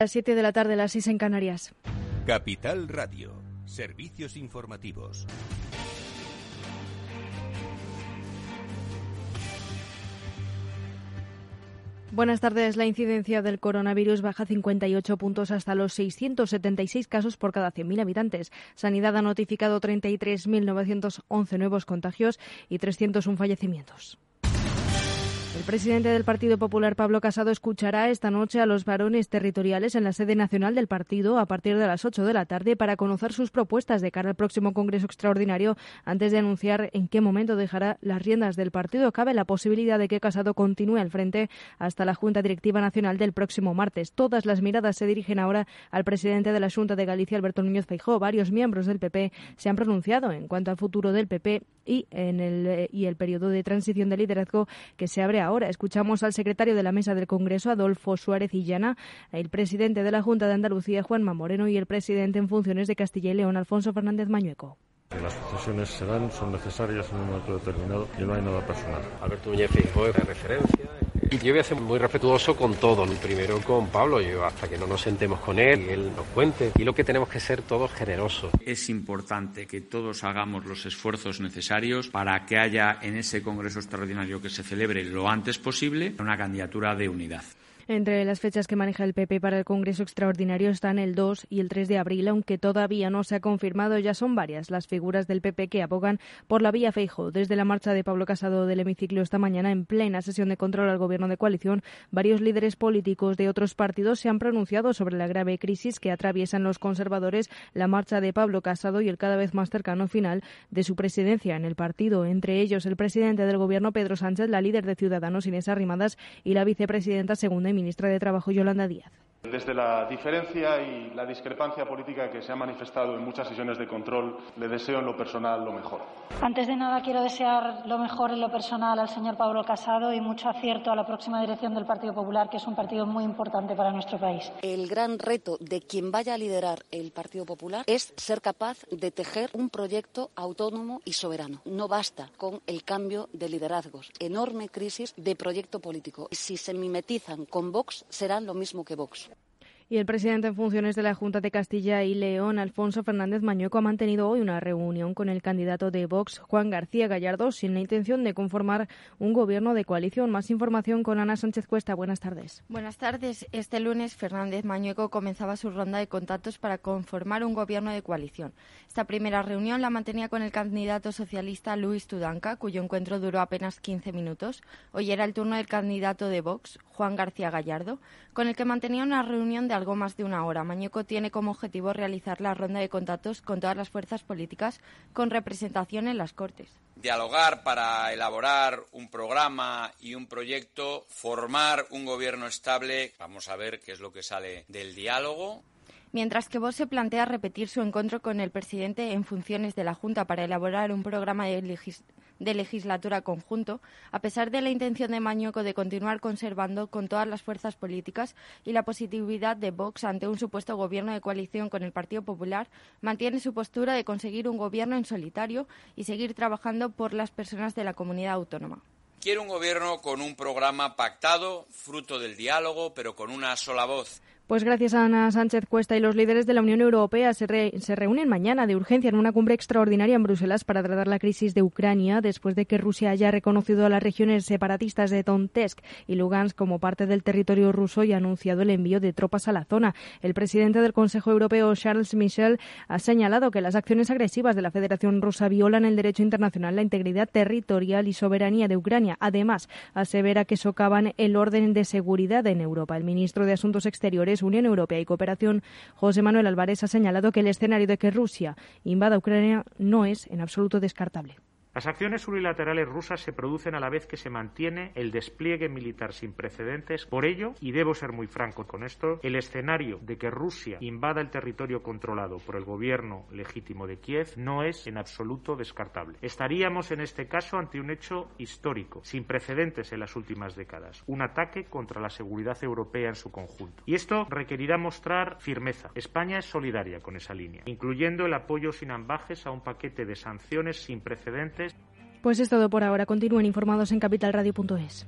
Las 7 de la tarde, las 6 en Canarias. Capital Radio. Servicios informativos. Buenas tardes. La incidencia del coronavirus baja 58 puntos hasta los 676 casos por cada 100.000 habitantes. Sanidad ha notificado 33.911 nuevos contagios y 301 fallecimientos. El presidente del Partido Popular, Pablo Casado, escuchará esta noche a los varones territoriales en la sede nacional del partido a partir de las 8 de la tarde para conocer sus propuestas de cara al próximo Congreso Extraordinario antes de anunciar en qué momento dejará las riendas del partido. Cabe la posibilidad de que Casado continúe al frente hasta la Junta Directiva Nacional del próximo martes. Todas las miradas se dirigen ahora al presidente de la Junta de Galicia, Alberto Núñez Feijóo. Varios miembros del PP se han pronunciado en cuanto al futuro del PP y en el eh, y el periodo de transición de liderazgo que se abre ahora. Escuchamos al secretario de la Mesa del Congreso, Adolfo Suárez Illana, el presidente de la Junta de Andalucía, Juanma Moreno, y el presidente en funciones de Castilla y León, Alfonso Fernández Mañueco. Las sucesiones se dan, son necesarias en un momento determinado y no hay nada personal. Alberto es de referencia. Y yo voy a ser muy respetuoso con todo. Primero con Pablo, hasta que no nos sentemos con él y él nos cuente. Y lo que tenemos que ser todos generosos. Es importante que todos hagamos los esfuerzos necesarios para que haya en ese Congreso Extraordinario que se celebre lo antes posible una candidatura de unidad. Entre las fechas que maneja el PP para el Congreso Extraordinario están el 2 y el 3 de abril, aunque todavía no se ha confirmado. Ya son varias las figuras del PP que abogan por la vía Feijo. Desde la marcha de Pablo Casado del hemiciclo esta mañana, en plena sesión de control al gobierno de coalición, varios líderes políticos de otros partidos se han pronunciado sobre la grave crisis que atraviesan los conservadores, la marcha de Pablo Casado y el cada vez más cercano final de su presidencia en el partido. Entre ellos, el presidente del gobierno, Pedro Sánchez, la líder de Ciudadanos, Inés Arrimadas, y la vicepresidenta segunda ministra de Trabajo, Yolanda Díaz. Desde la diferencia y la discrepancia política que se ha manifestado en muchas sesiones de control, le deseo en lo personal lo mejor. Antes de nada, quiero desear lo mejor en lo personal al señor Pablo Casado y mucho acierto a la próxima dirección del Partido Popular, que es un partido muy importante para nuestro país. El gran reto de quien vaya a liderar el Partido Popular es ser capaz de tejer un proyecto autónomo y soberano. No basta con el cambio de liderazgos. Enorme crisis de proyecto político. Si se mimetizan con Vox, serán lo mismo que Vox. Y el presidente en funciones de la Junta de Castilla y León, Alfonso Fernández Mañueco, ha mantenido hoy una reunión con el candidato de Vox, Juan García Gallardo, sin la intención de conformar un gobierno de coalición. Más información con Ana Sánchez Cuesta. Buenas tardes. Buenas tardes. Este lunes, Fernández Mañueco comenzaba su ronda de contactos para conformar un gobierno de coalición. Esta primera reunión la mantenía con el candidato socialista Luis Tudanca, cuyo encuentro duró apenas 15 minutos. Hoy era el turno del candidato de Vox, Juan García Gallardo, con el que mantenía una reunión de algo más de una hora. Mañueco tiene como objetivo realizar la ronda de contactos con todas las fuerzas políticas con representación en las Cortes. Dialogar para elaborar un programa y un proyecto, formar un gobierno estable. Vamos a ver qué es lo que sale del diálogo mientras que Vox se plantea repetir su encuentro con el presidente en funciones de la Junta para elaborar un programa de, de legislatura conjunto, a pesar de la intención de Mañueco de continuar conservando con todas las fuerzas políticas y la positividad de Vox ante un supuesto gobierno de coalición con el Partido Popular, mantiene su postura de conseguir un gobierno en solitario y seguir trabajando por las personas de la comunidad autónoma. Quiero un gobierno con un programa pactado, fruto del diálogo, pero con una sola voz. Pues gracias a Ana Sánchez Cuesta y los líderes de la Unión Europea se, se, reúnen mañana de urgencia en una cumbre extraordinaria en Bruselas para tratar la crisis de Ucrania después de que Rusia haya reconocido a las regiones separatistas de Donetsk y Lugansk como parte del territorio ruso y ha anunciado el envío de tropas a la zona. El presidente del Consejo Europeo, Charles Michel, ha señalado que las acciones agresivas de la Federación Rusa violan el derecho internacional, la integridad territorial y soberanía de Ucrania. Además, asevera que socavan el orden de seguridad en Europa. El ministro de Asuntos Exteriores Unión Europea y Cooperación, José Manuel Álvarez, ha señalado que el escenario de que Rusia invada Ucrania no es en absoluto descartable. Las acciones unilaterales rusas se producen a la vez que se mantiene el despliegue militar sin precedentes. Por ello, y debo ser muy franco con esto, el escenario de que Rusia invada el territorio controlado por el gobierno legítimo de Kiev no es en absoluto descartable. Estaríamos en este caso ante un hecho histórico, sin precedentes en las últimas décadas, un ataque contra la seguridad europea en su conjunto. Y esto requerirá mostrar firmeza. España es solidaria con esa línea, incluyendo el apoyo sin ambajes a un paquete de sanciones sin precedentes pues es todo por ahora. Continúen informados en capitalradio.es.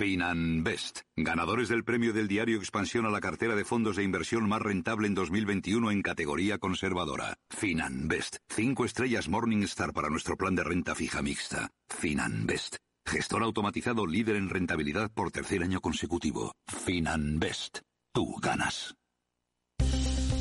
Finanbest, ganadores del premio del diario Expansión a la cartera de fondos de inversión más rentable en 2021 en categoría conservadora. Finanbest, cinco estrellas Morningstar para nuestro plan de renta fija mixta. Finanbest, gestor automatizado líder en rentabilidad por tercer año consecutivo. Finanbest, tú ganas.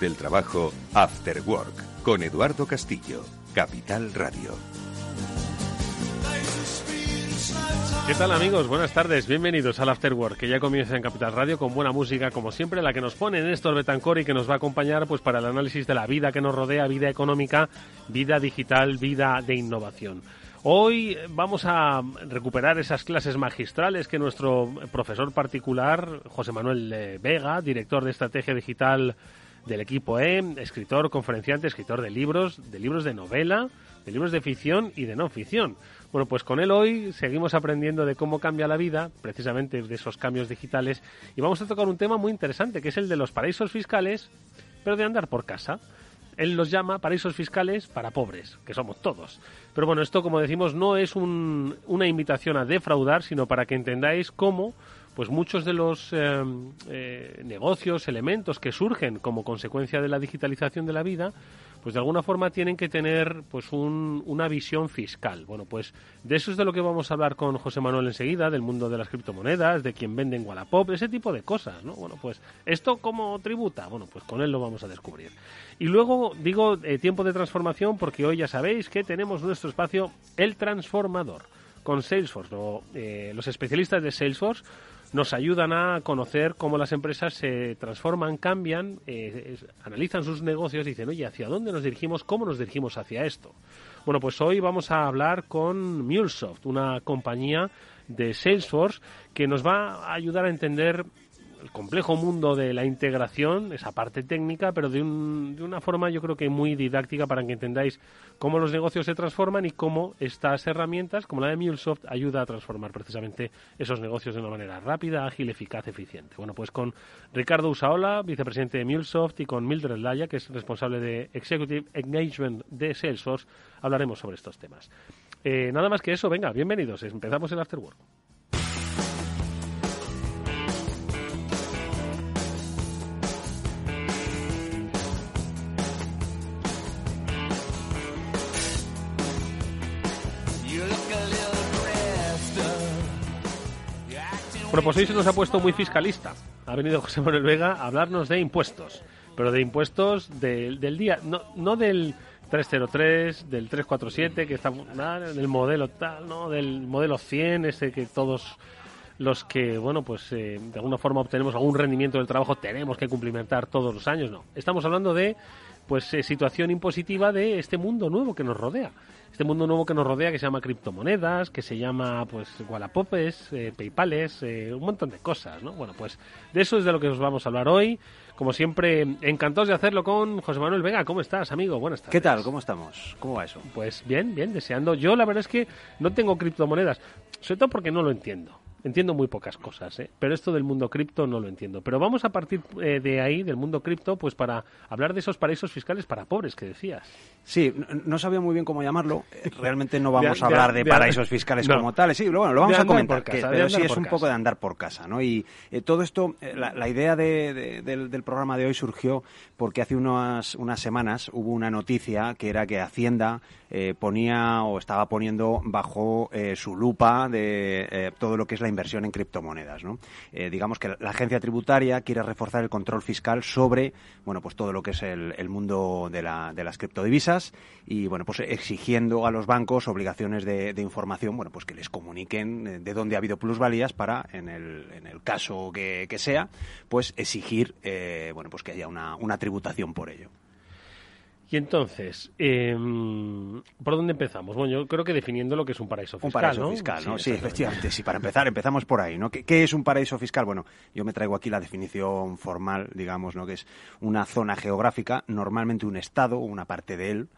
Del trabajo, After Work, con Eduardo Castillo, Capital Radio. ¿Qué tal amigos? Buenas tardes, bienvenidos al After Work, que ya comienza en Capital Radio con buena música, como siempre, la que nos pone Néstor Betancor y que nos va a acompañar pues para el análisis de la vida que nos rodea, vida económica, vida digital, vida de innovación. Hoy vamos a recuperar esas clases magistrales que nuestro profesor particular, José Manuel eh, Vega, director de Estrategia Digital del equipo E, escritor, conferenciante, escritor de libros, de libros de novela, de libros de ficción y de no ficción. Bueno, pues con él hoy seguimos aprendiendo de cómo cambia la vida, precisamente de esos cambios digitales, y vamos a tocar un tema muy interesante, que es el de los paraísos fiscales, pero de andar por casa. Él los llama paraísos fiscales para pobres, que somos todos. Pero bueno, esto, como decimos, no es una invitación a defraudar, sino para que entendáis cómo pues muchos de los eh, eh, negocios, elementos que surgen como consecuencia de la digitalización de la vida, pues de alguna forma tienen que tener pues una visión fiscal. Bueno, pues de eso es de lo que vamos a hablar con José Manuel enseguida, del mundo de las criptomonedas, de quien vende en Wallapop, ese tipo de cosas, ¿no? Bueno, pues esto cómo tributa, bueno, pues con él lo vamos a descubrir. Y luego digo eh, tiempo de transformación porque hoy ya sabéis que tenemos nuestro espacio El Transformador con Salesforce. los especialistas de Salesforce nos ayudan a conocer cómo las empresas se transforman, cambian, eh, analizan sus negocios y dicen, oye, ¿hacia dónde nos dirigimos? ¿Cómo nos dirigimos hacia esto? Bueno, pues hoy vamos a hablar con MuleSoft, una compañía de Salesforce que nos va a ayudar a entender el complejo mundo de la integración, esa parte técnica, pero de, un, de, una forma yo creo que muy didáctica para que entendáis cómo los negocios se transforman y cómo estas herramientas, como la de MuleSoft, ayuda a transformar precisamente esos negocios de una manera rápida, ágil, eficaz, eficiente. Bueno, pues con Ricardo Usaola, vicepresidente de MuleSoft, y con Mildred Laya, que es responsable de Executive Engagement de Salesforce, hablaremos sobre estos temas. Eh, nada más que eso, venga, bienvenidos, empezamos el Afterwork. Se nos ha puesto muy fiscalista. Ha venido José Manuel Vega a hablarnos de impuestos, pero de impuestos del día, no, no del 303, del 347, que está del modelo tal, no, del modelo 100, ese que todos los que, bueno, pues eh, de alguna forma obtenemos algún rendimiento del trabajo tenemos que cumplimentar todos los años, no. Estamos hablando de, pues, eh, situación impositiva de este mundo nuevo que nos rodea este mundo nuevo que nos rodea que se llama criptomonedas, que se llama pues Wallapopes, eh, Paypales, eh, un montón de cosas, ¿no? Bueno, pues de eso es de lo que os vamos a hablar hoy. Como siempre, encantados de hacerlo con José Manuel Vega. ¿Cómo estás, amigo? Buenas tardes. ¿Qué tal? ¿Cómo estamos? ¿Cómo va eso? Pues bien, bien, deseando. Yo la verdad es que no tengo criptomonedas, sobre todo porque no lo entiendo. Entiendo muy pocas cosas, ¿eh? pero esto del mundo cripto no lo entiendo. Pero vamos a partir eh, de ahí, del mundo cripto, pues para hablar de esos paraísos fiscales para pobres que decías. Sí, no, sabía muy bien cómo llamarlo. Eh, realmente no vamos a hablar de, paraísos fiscales como tales. Sí, bueno, lo vamos a comentar, pero sí es un poco de andar por casa, ¿no? Y todo esto, la, idea del, programa de hoy surgió porque hace unas, unas semanas hubo una noticia que era que Hacienda ponía o estaba poniendo bajo su lupa de todo lo que es la inversión en criptomonedas. ¿no? Eh, digamos que la agencia tributaria quiere reforzar el control fiscal sobre bueno, pues todo lo que es el, mundo de, la, de, las criptodivisas y bueno, pues exigiendo a los bancos obligaciones de, información bueno, pues que les comuniquen eh, de dónde ha habido plusvalías para, en el, en el caso que, sea, pues exigir eh, bueno, pues que haya una tributación por ello. Y entonces, em, ¿por dónde empezamos? Bueno, yo creo que definiendo lo que es un paraíso fiscal. Un paraíso fiscal, ¿no? Sí, efectivamente. Sí, para empezar, empezamos por ahí, ¿no? ¿Qué, ¿Qué, es un paraíso fiscal? Bueno, yo me traigo aquí la definición formal, digamos, ¿no? Que es una zona geográfica, normalmente un estado o una parte de él,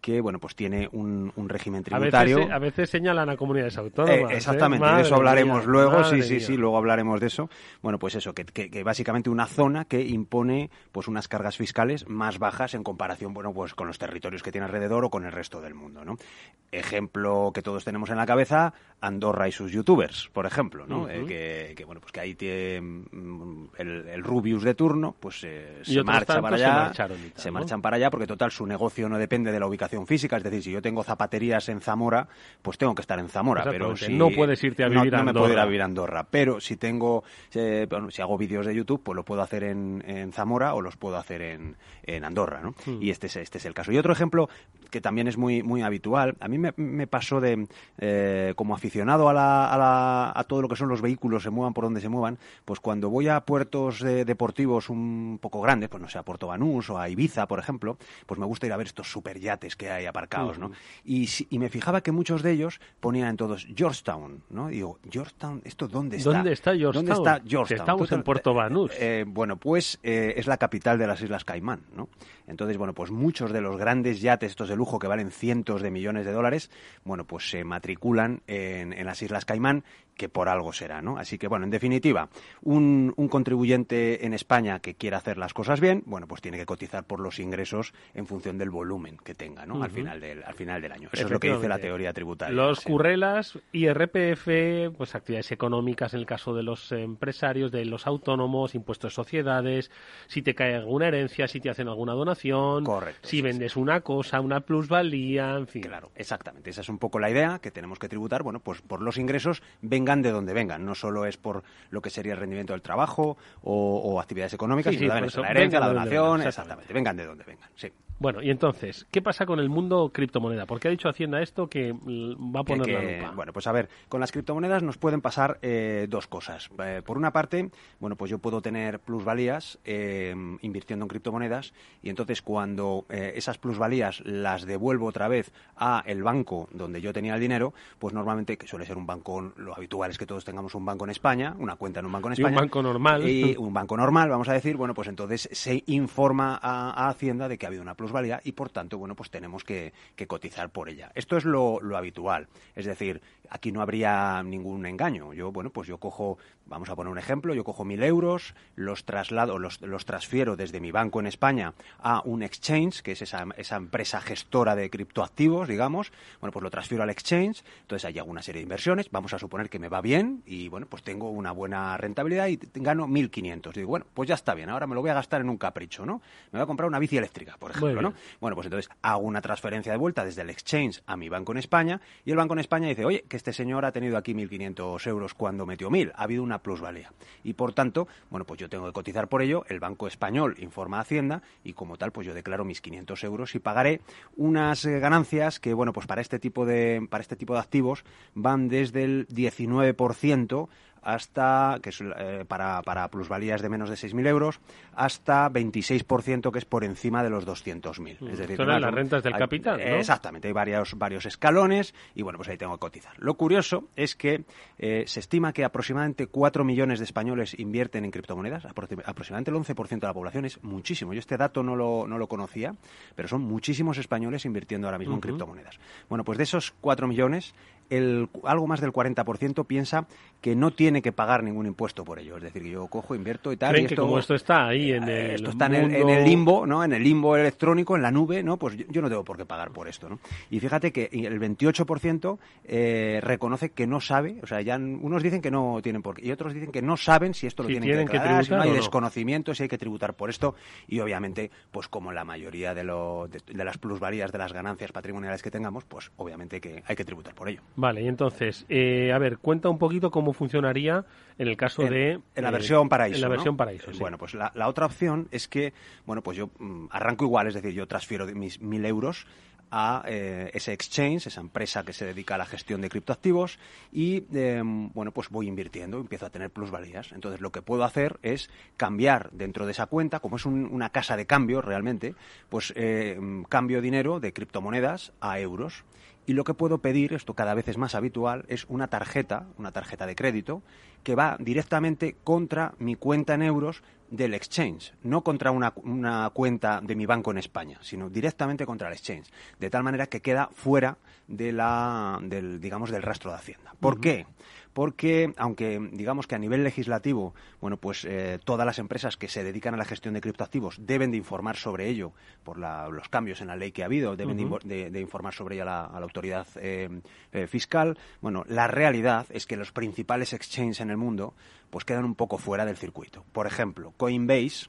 que bueno pues tiene un, régimen tributario. A veces, señalan a comunidades autónomas. Eh, ¿eh? exactamente, de eso hablaremos luego, sí, sí, sí, luego hablaremos de eso. Bueno, pues eso, que, que, básicamente una zona que impone pues unas cargas fiscales más bajas en comparación, bueno, pues con los territorios que tiene alrededor o con el resto del mundo, ¿no? Ejemplo que todos tenemos en la cabeza, Andorra y sus youtubers, por ejemplo, ¿no? Eh, que, bueno, pues que ahí tiene mm, el, Rubius de turno, pues se marcha para allá, se, marchan para allá porque total su negocio no depende de la ubicación física, es decir, si yo tengo zapaterías en Zamora, pues tengo que estar en Zamora, pero si no puedes irte a vivir no, a no me puedo ir a vivir a Andorra, pero si tengo eh, si hago vídeos de YouTube, pues lo puedo hacer en, Zamora o los puedo hacer en, Andorra, ¿no? Hmm. Y este es, este es el caso. Y otro ejemplo que también es muy muy habitual, a mí me, pasó de eh, como aficionado a, la, a, todo lo que son los vehículos, se muevan por donde se muevan, pues cuando voy a puertos deportivos un poco grandes, pues no sé, a Puerto Banús o a Ibiza, por ejemplo, pues me gusta ir a ver estos que hay aparcados, ¿no? Y, y, me fijaba que muchos de ellos ponían en todos Georgetown, ¿no? Y digo, Georgetown, ¿esto dónde está? ¿Dónde está Georgetown? ¿Dónde está Georgetown? Estamos en Puerto Banús. Eh, bueno, pues eh, es la capital de las Islas Caimán, ¿no? Entonces, bueno, pues muchos de los grandes yates estos de lujo que valen cientos de millones de dólares, bueno, pues se matriculan en, en las Islas Caimán que por algo será, ¿no? Así que, bueno, en definitiva, un, un, contribuyente en España que quiera hacer las cosas bien, bueno, pues tiene que cotizar por los ingresos en función del volumen que tenga, ¿no? al, final del, al final del año. Eso es lo que dice la teoría tributaria. Los currelas, IRPF, pues actividades económicas en el caso de los empresarios, de los autónomos, impuestos de sociedades, si te cae alguna herencia, si te hacen alguna donación, Correcto, si vendes una cosa, una plusvalía, en fin. Claro, exactamente. Esa es un poco la idea que tenemos que tributar, bueno, pues por los ingresos venga vengan de donde vengan. No solo es por lo que sería el rendimiento del trabajo o, actividades económicas, sino también la herencia, la donación, exactamente. Vengan de donde vengan, sí. Bueno, y entonces, ¿qué pasa con el mundo criptomoneda? Porque ha dicho Hacienda esto que va a poner la lupa. Bueno, pues a ver, con las criptomonedas nos pueden pasar eh, dos cosas. Eh, por una parte, bueno, pues yo puedo tener plusvalías eh, invirtiendo en criptomonedas y entonces cuando esas plusvalías las devuelvo otra vez a el banco donde yo tenía el dinero, pues normalmente, que suele ser un banco, lo habitual es que todos tengamos un banco en España, una cuenta en un banco en España. Y un banco normal. Y un banco normal, vamos a decir, bueno, pues entonces se informa a, Hacienda de que ha habido una plusvalía valía y por tanto, bueno, pues tenemos que, cotizar por ella. Esto es lo, habitual. Es decir, aquí no habría ningún engaño. Yo, bueno, pues yo cojo, vamos a poner un ejemplo, yo cojo mil euros, los traslado, los, los transfiero desde mi banco en España a un exchange, que es esa, esa empresa gestora de criptoactivos, digamos. Bueno, pues lo transfiero al exchange, entonces hay alguna serie de inversiones, vamos a suponer que me va bien y, bueno, pues tengo una buena rentabilidad y gano 1.500. Digo, bueno, pues ya está bien, ahora me lo voy a gastar en un capricho, ¿no? Me voy a comprar una bici eléctrica, por ejemplo, ¿no? Bueno, pues entonces hago una transferencia de vuelta desde el exchange a mi banco en España y el banco en España dice, oye, que este señor ha tenido aquí 1.500 euros cuando metió 1.000, ha habido una plusvalía. Y por tanto, bueno, pues yo tengo que cotizar por ello, el Banco Español informa a Hacienda y como tal, pues yo declaro mis 500 euros y pagaré unas eh, ganancias que, bueno, pues para este tipo de, para este tipo de activos van desde el 19% hasta, que es eh, para, para, plusvalías de menos de 6.000 euros, hasta 26% que es por encima de los 200.000. Es decir, son las rentas del capital, ¿no? Exactamente, hay varios, varios escalones y bueno, pues ahí tengo que cotizar. Lo curioso es que eh, se estima que aproximadamente 4 millones de españoles invierten en criptomonedas, aproximadamente el 11% de la población, es muchísimo. Yo este dato no lo, no lo conocía, pero son muchísimos españoles invirtiendo ahora mismo en criptomonedas. Bueno, pues de esos 4 millones, el, algo más del 40% piensa que no tiene que pagar ningún impuesto por ello. Es decir, que yo cojo, invierto y tal. Creen y que esto, como esto está ahí en eh, el esto está en el, mundo- en el limbo, ¿no? En el limbo electrónico, en la nube, ¿no? Pues yo, yo no tengo por qué pagar por esto, ¿no? Y fíjate que el 28% eh, reconoce que no sabe, o sea, ya unos dicen que no tienen por qué, y otros dicen que no saben si esto lo Si tienen, tienen que que declarar, si no tributar hay desconocimiento, si hay que tributar por esto, y obviamente, pues como la mayoría de, lo, de, de las plusvalías de las ganancias patrimoniales que tengamos, pues obviamente que hay que tributar por ello. Vale, y entonces, eh, a ver, cuenta un poquito cómo funcionaría en el caso en, de... en la eh, versión paraíso. En la ¿no? versión paraíso, sí. Bueno, pues la, la otra opción es que, bueno, pues yo mm, arranco igual, es decir, yo transfiero mis mil euros a eh, ese exchange, esa empresa que se dedica a la gestión de criptoactivos y, eh, bueno, pues voy invirtiendo, empiezo a tener plusvalías. Entonces, lo que puedo hacer es cambiar dentro de esa cuenta, como es un- una casa de cambio realmente, pues eh, cambio dinero de criptomonedas a euros. Y lo que puedo pedir, esto cada vez es más habitual, es una tarjeta, una tarjeta de crédito, que va directamente contra mi cuenta en euros del exchange, no contra una, una cuenta de mi banco en España, sino directamente contra el exchange, de tal manera que queda fuera de la, del, digamos, del rastro de Hacienda. ¿Por qué? Porque, aunque digamos que a nivel legislativo, bueno, pues eh, todas las empresas que se dedican a la gestión de criptoactivos deben de informar sobre ello por la- los cambios en la ley que ha habido, deben de informar sobre ello a la, a la autoridad eh, eh, fiscal. Bueno, la realidad es que los principales exchanges en el mundo pues quedan un poco fuera del circuito. Por ejemplo, Coinbase,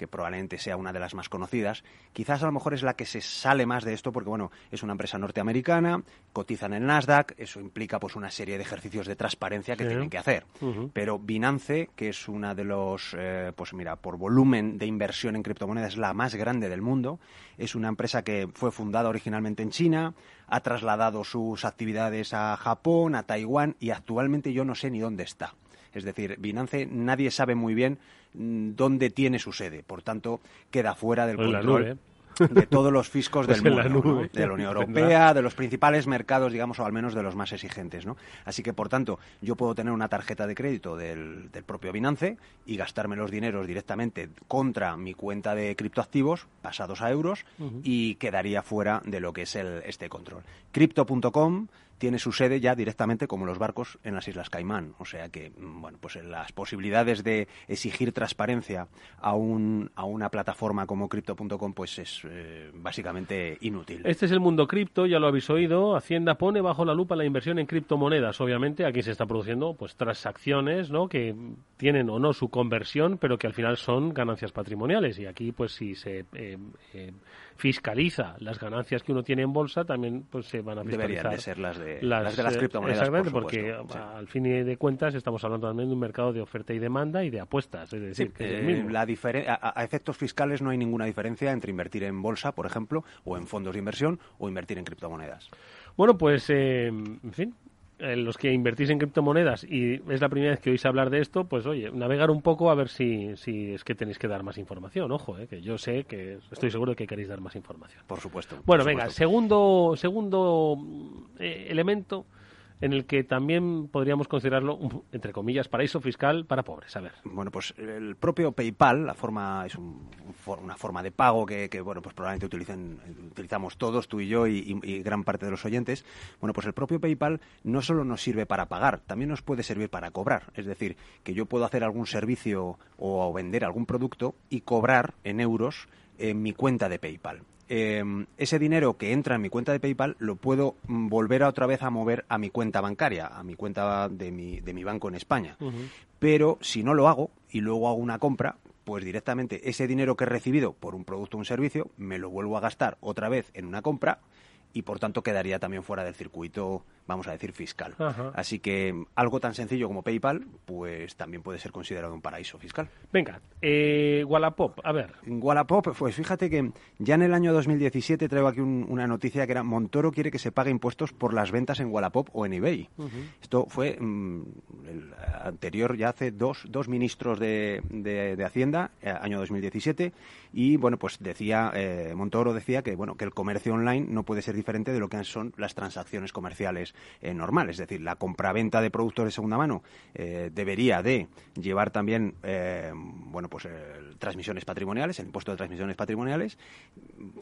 que probablemente sea una de las más conocidas, quizás a lo mejor es la que se sale más de esto porque bueno, es una empresa norteamericana, cotiza en el Nasdaq, eso implica pues una serie de ejercicios de transparencia que Sí. tienen que hacer. Pero Binance, que es una de los, eh, pues mira, por volumen de inversión en criptomonedas, la más grande del mundo. Es una empresa que fue fundada originalmente en China, ha trasladado sus actividades a Japón, a Taiwán y actualmente yo no sé ni dónde está. Es decir, Binance nadie sabe muy bien mm, dónde tiene su sede. Por tanto, queda fuera del la control de todos los fiscos Pues del la mundo, de la Unión. Europea, de los principales mercados, digamos, o al menos de los más exigentes, ¿no? Así que, por tanto, yo puedo tener una tarjeta de crédito del, del propio Binance y gastarme los dineros directamente contra mi cuenta de criptoactivos pasados a euros y quedaría fuera de lo que es el, este control. Crypto.com tiene su sede ya directamente como los barcos en las Islas Caimán, o sea que mm, bueno, pues las posibilidades de exigir transparencia a un a una plataforma como crypto.com pues es eh, básicamente inútil. Este es el mundo cripto, ya lo habéis oído. Hacienda pone bajo la lupa la inversión en criptomonedas. Obviamente, aquí se está produciendo pues transacciones, ¿no? Que tienen o no su conversión, pero que al final son ganancias patrimoniales. Y aquí, pues, si se eh, eh, fiscaliza las ganancias que uno tiene en bolsa, también pues se van a fiscalizar. Deberían de ser las de- las de las criptomonedas, Exactamente, por porque al fin de cuentas estamos hablando también de un mercado de oferta y demanda y de apuestas. Es decir, que es el Eh, mismo. la a, a efectos fiscales no hay ninguna diferencia entre invertir en bolsa, por ejemplo, o en fondos de inversión, o invertir en criptomonedas. Bueno, pues, eh, en fin, eh, los que invertís en criptomonedas y es la primera vez que oís hablar de esto, pues oye, navegar un poco a ver si, si es que tenéis que dar más información. Ojo, eh, que yo sé que estoy seguro de que queréis dar más información. Por supuesto. Bueno, por venga, supuesto. segundo, segundo eh, elemento en el que también podríamos considerarlo, un- entre comillas, paraíso fiscal para pobres. A ver. Bueno, pues el propio PayPal, la forma es un- una forma de pago que, bueno, pues probablemente utilicen, utilizamos todos, tú y yo y, y- y gran parte de los oyentes. Bueno, pues el propio PayPal no solo nos sirve para pagar, también nos puede servir para cobrar. Es decir, que yo puedo hacer algún servicio o vender algún producto y cobrar en euros en mi cuenta de PayPal. Eh, ese dinero que entra en mi cuenta de PayPal lo puedo mm, volver a otra vez a mover a mi cuenta bancaria, a mi cuenta de mi, de mi banco en España. Pero si no lo hago y luego hago una compra, pues directamente ese dinero que he recibido por un producto o un servicio me lo vuelvo a gastar otra vez en una compra y por tanto quedaría también fuera del circuito, vamos a decir, fiscal. Ajá. Así que algo tan sencillo como PayPal, pues también puede ser considerado un paraíso fiscal. Venga, eh, Wallapop, a ver. Wallapop, pues fíjate que ya en el año 2017 traigo aquí un- una noticia que era Montoro quiere que se pague impuestos por las ventas en Wallapop o en eBay. Esto fue mm, el anterior, ya hace dos, dos ministros de, de- de Hacienda, eh, año 2017, y bueno, pues decía, eh, Montoro decía que bueno, que el comercio online no puede ser diferente de lo que son las transacciones comerciales eh, normal. Es decir, la compraventa de productos de segunda mano eh, debería de llevar también, eh, bueno, pues transmisiones patrimoniales, el impuesto de transmisiones patrimoniales,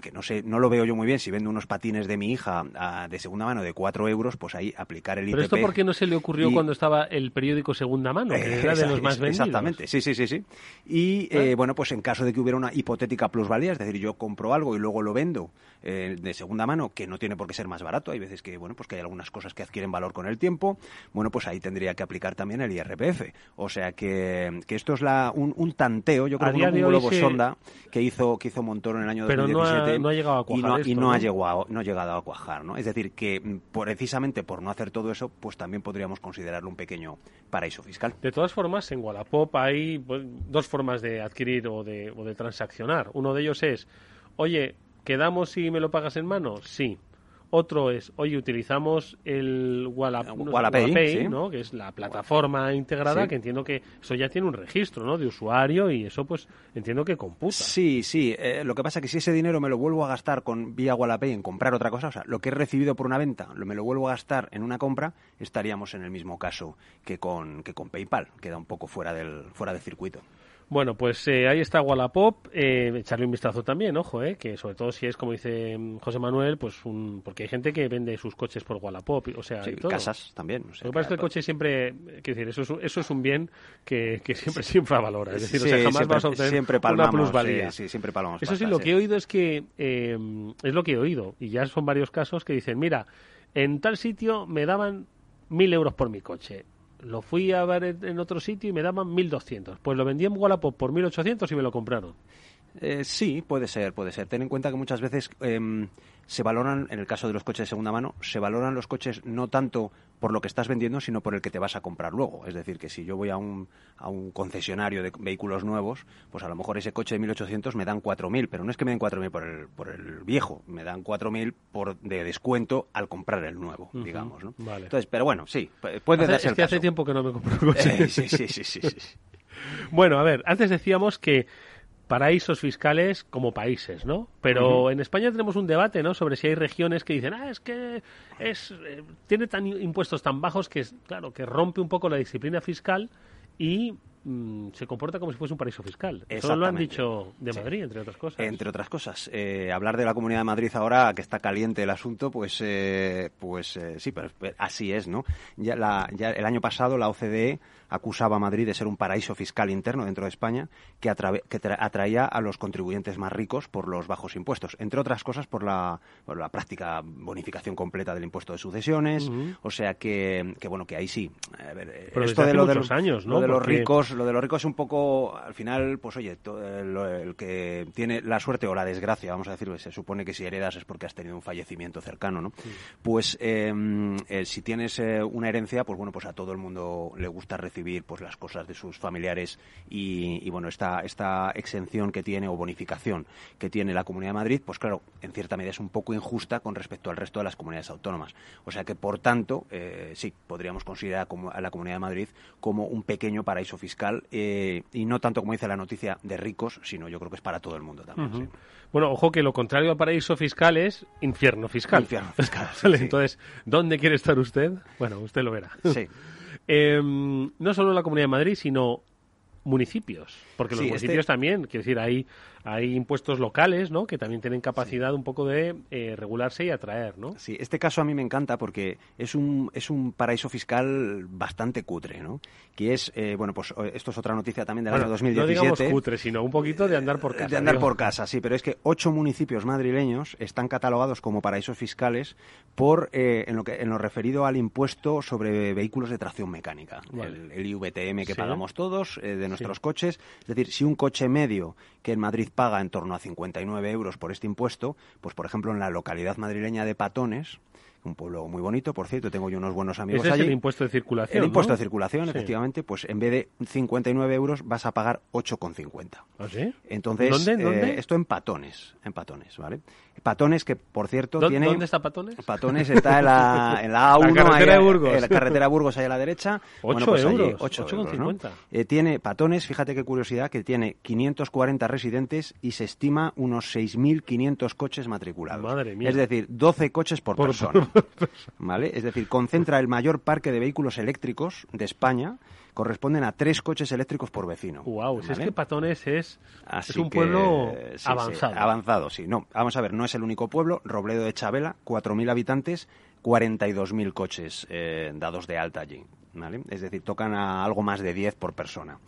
que no sé, no lo veo yo muy bien. Si vendo unos patines de mi hija ah, de segunda mano de 4 euros, pues ahí aplicar el IPP. Pero esto, ¿por qué no se le ocurrió cuando estaba el periódico Segunda Mano, que era de los más vendidos? Exactamente, sí, sí, sí, sí. Y, ah. bueno, pues en caso de que hubiera una hipotética plusvalía, es decir, yo compro algo y luego lo vendo de segunda mano, que no tiene por qué ser más barato, hay veces que, bueno, pues que hay algunas cosas que adquieren valor con el tiempo, bueno, pues ahí tendría que aplicar también el IRPF. O sea que, que esto es la, un, tanteo, yo creo que un globo sonda que hizo, que hizo Montoro en el año Pero 2017. no ha, llegado a cuajar. Y no, ha llegado, no ha llegado a cuajar, ¿no? Es decir, que mm, precisamente por no hacer todo eso, pues también podríamos considerarlo un pequeño paraíso fiscal. De todas formas, en Wallapop hay pues, dos formas de adquirir o de, o de transaccionar. Uno de ellos es, oye, ¿quedamos si me lo pagas en mano? Sí. Otro es, oye, utilizamos el Wallapay, ¿no? que es la plataforma integrada, que entiendo que eso ya tiene un registro ¿no? de usuario y eso pues entiendo que computa. Sí, sí. Eh, lo que pasa es que si ese dinero me lo vuelvo a gastar con vía Wallapay en comprar otra cosa, o sea, lo que he recibido por una venta, lo me lo vuelvo a gastar en una compra, estaríamos en el mismo caso que con, que con PayPal. Queda un poco fuera del, fuera del circuito. Bueno, pues eh, ahí está Wallapop, eh, echarle un vistazo también, ojo, eh, que sobre todo si es como dice mm, José Manuel, pues un, porque hay gente que vende sus coches por Wallapop, o sea, casas también. Lo que pasa es que el coche siempre, quiero decir, eso es, eso es un bien que, que siempre siempre valora, es decir, o sea, jamás vas a obtener siempre una plusvalía. Sí, siempre palmamos Eso sí, lo que he oído es que eh, es lo que he oído y ya son varios casos que dicen, mira, en tal sitio me daban mil euros por mi coche lo fui a ver en otro sitio y me daban 1.200. Pues lo vendí en Wallapop por 1.800 y me lo compraron. Eh, sí, puede ser, puede ser. Ten en cuenta que muchas veces em, se valoran, en el caso de los coches de segunda mano, se valoran los coches no tanto por lo que estás vendiendo, sino por el que te vas a comprar luego. Es decir, que si yo voy a un, a un concesionario de vehículos nuevos, pues a lo mejor ese coche de 1.800 me dan 4.000, pero no es que me den 4.000 por el, por el viejo, me dan 4.000 por de descuento al comprar el nuevo, digamos. ¿no? Entonces, pero bueno, sí, puede darse es que hace tiempo que no me compro un coche. Eh, sí, sí, sí, sí, sí. bueno, a ver, antes decíamos que paraísos fiscales como países, ¿no? Pero en España tenemos un debate, ¿no? Sobre si hay regiones que dicen, ah, es que es eh, tiene tan impuestos tan bajos que, claro, que rompe un poco la disciplina fiscal y mm, se comporta como si fuese un paraíso fiscal. Eso lo han dicho de Madrid, entre otras cosas. Entre otras cosas. Eh, hablar de la Comunidad de Madrid ahora, que está caliente el asunto, pues, eh, pues sí, pero así es, ¿no? Ya, la, ya el año pasado la OCDE acusaba a Madrid de ser un paraíso fiscal interno dentro de España que, atraía a los contribuyentes más ricos por los bajos impuestos, entre otras cosas por la, práctica bonificación completa del impuesto de sucesiones, o sea que, bueno, que ahí sí. esto de lo de los años, ¿no? Lo de los ricos, lo de los ricos es un poco, al final, pues oye, el, que tiene la suerte o la desgracia, vamos a decir, se supone que si heredas es porque has tenido un fallecimiento cercano, ¿no? Pues em, eh, si tienes eh, una herencia, pues bueno, pues a todo el mundo le gusta recibir pues las cosas de sus familiares y, bueno esta esta exención que tiene o bonificación que tiene la Comunidad de Madrid pues claro en cierta medida es un poco injusta con respecto al resto de las comunidades autónomas. O sea que por tanto eh, sí podríamos considerar a la Comunidad de Madrid como un pequeño paraíso fiscal eh, y no tanto como dice la noticia de ricos sino yo creo que es para todo el mundo también bueno ojo que lo contrario a paraíso fiscal es infierno fiscal. Infierno fiscal entonces dónde quiere estar usted bueno usted lo verá. Sí Em, no solo la Comunidad de Madrid, sino municipios, porque los este municipios también, quiero decir, hay, hay impuestos locales, ¿no? Que también tienen capacidad un poco de eh, regularse y atraer, ¿no? Sí, este caso a mí me encanta porque es un, es un paraíso fiscal bastante cutre, ¿no? Que es, eh, bueno, pues esto es otra noticia también del año 2017. No digamos cutre, sino un poquito de andar por casa. De andar por casa, sí, pero es que ocho municipios madrileños están catalogados como paraísos fiscales por, eh, en, lo que, en lo referido al impuesto sobre vehículos de tracción mecánica, el, IVTM que pagamos todos de nuestros coches. Es decir, si un coche medio que en Madrid paga en torno a 59 euros por este impuesto, pues por ejemplo en la localidad madrileña de Patones, un pueblo muy bonito, por cierto, tengo yo unos buenos amigos Ese allí. Es el impuesto de circulación. El impuesto de circulación, efectivamente, pues en vez de 59 euros vas a pagar 8,50. ¿Ah, sí? Entonces, ¿Dónde, ¿Dónde? Eh, esto en Patones, en Patones, ¿vale? Patones que, por cierto, tiene... ¿Dónde está Patones? Patones está en la, en la A1. La carretera de Burgos. En la carretera Burgos, ahí a la derecha. 8 pues euros. 8 euros, eh, tiene Patones, fíjate qué curiosidad, que tiene 540 residentes y se estima unos 6.500 coches matriculados. Madre mía. Es decir, 12 coches por, persona. ¿Vale? Es decir, concentra el mayor parque de vehículos eléctricos de España, corresponden a tres coches eléctricos por vecino. Wow, si es que Patones es, Así es un que, pueblo sí, sí, avanzado. avanzado, sí. No, vamos a ver, no es el único pueblo. Robledo de Chabela, 4.000 habitantes, 42.000 coches eh, dados de alta allí. ¿Vale? Es decir, tocan a algo más de 10 por persona.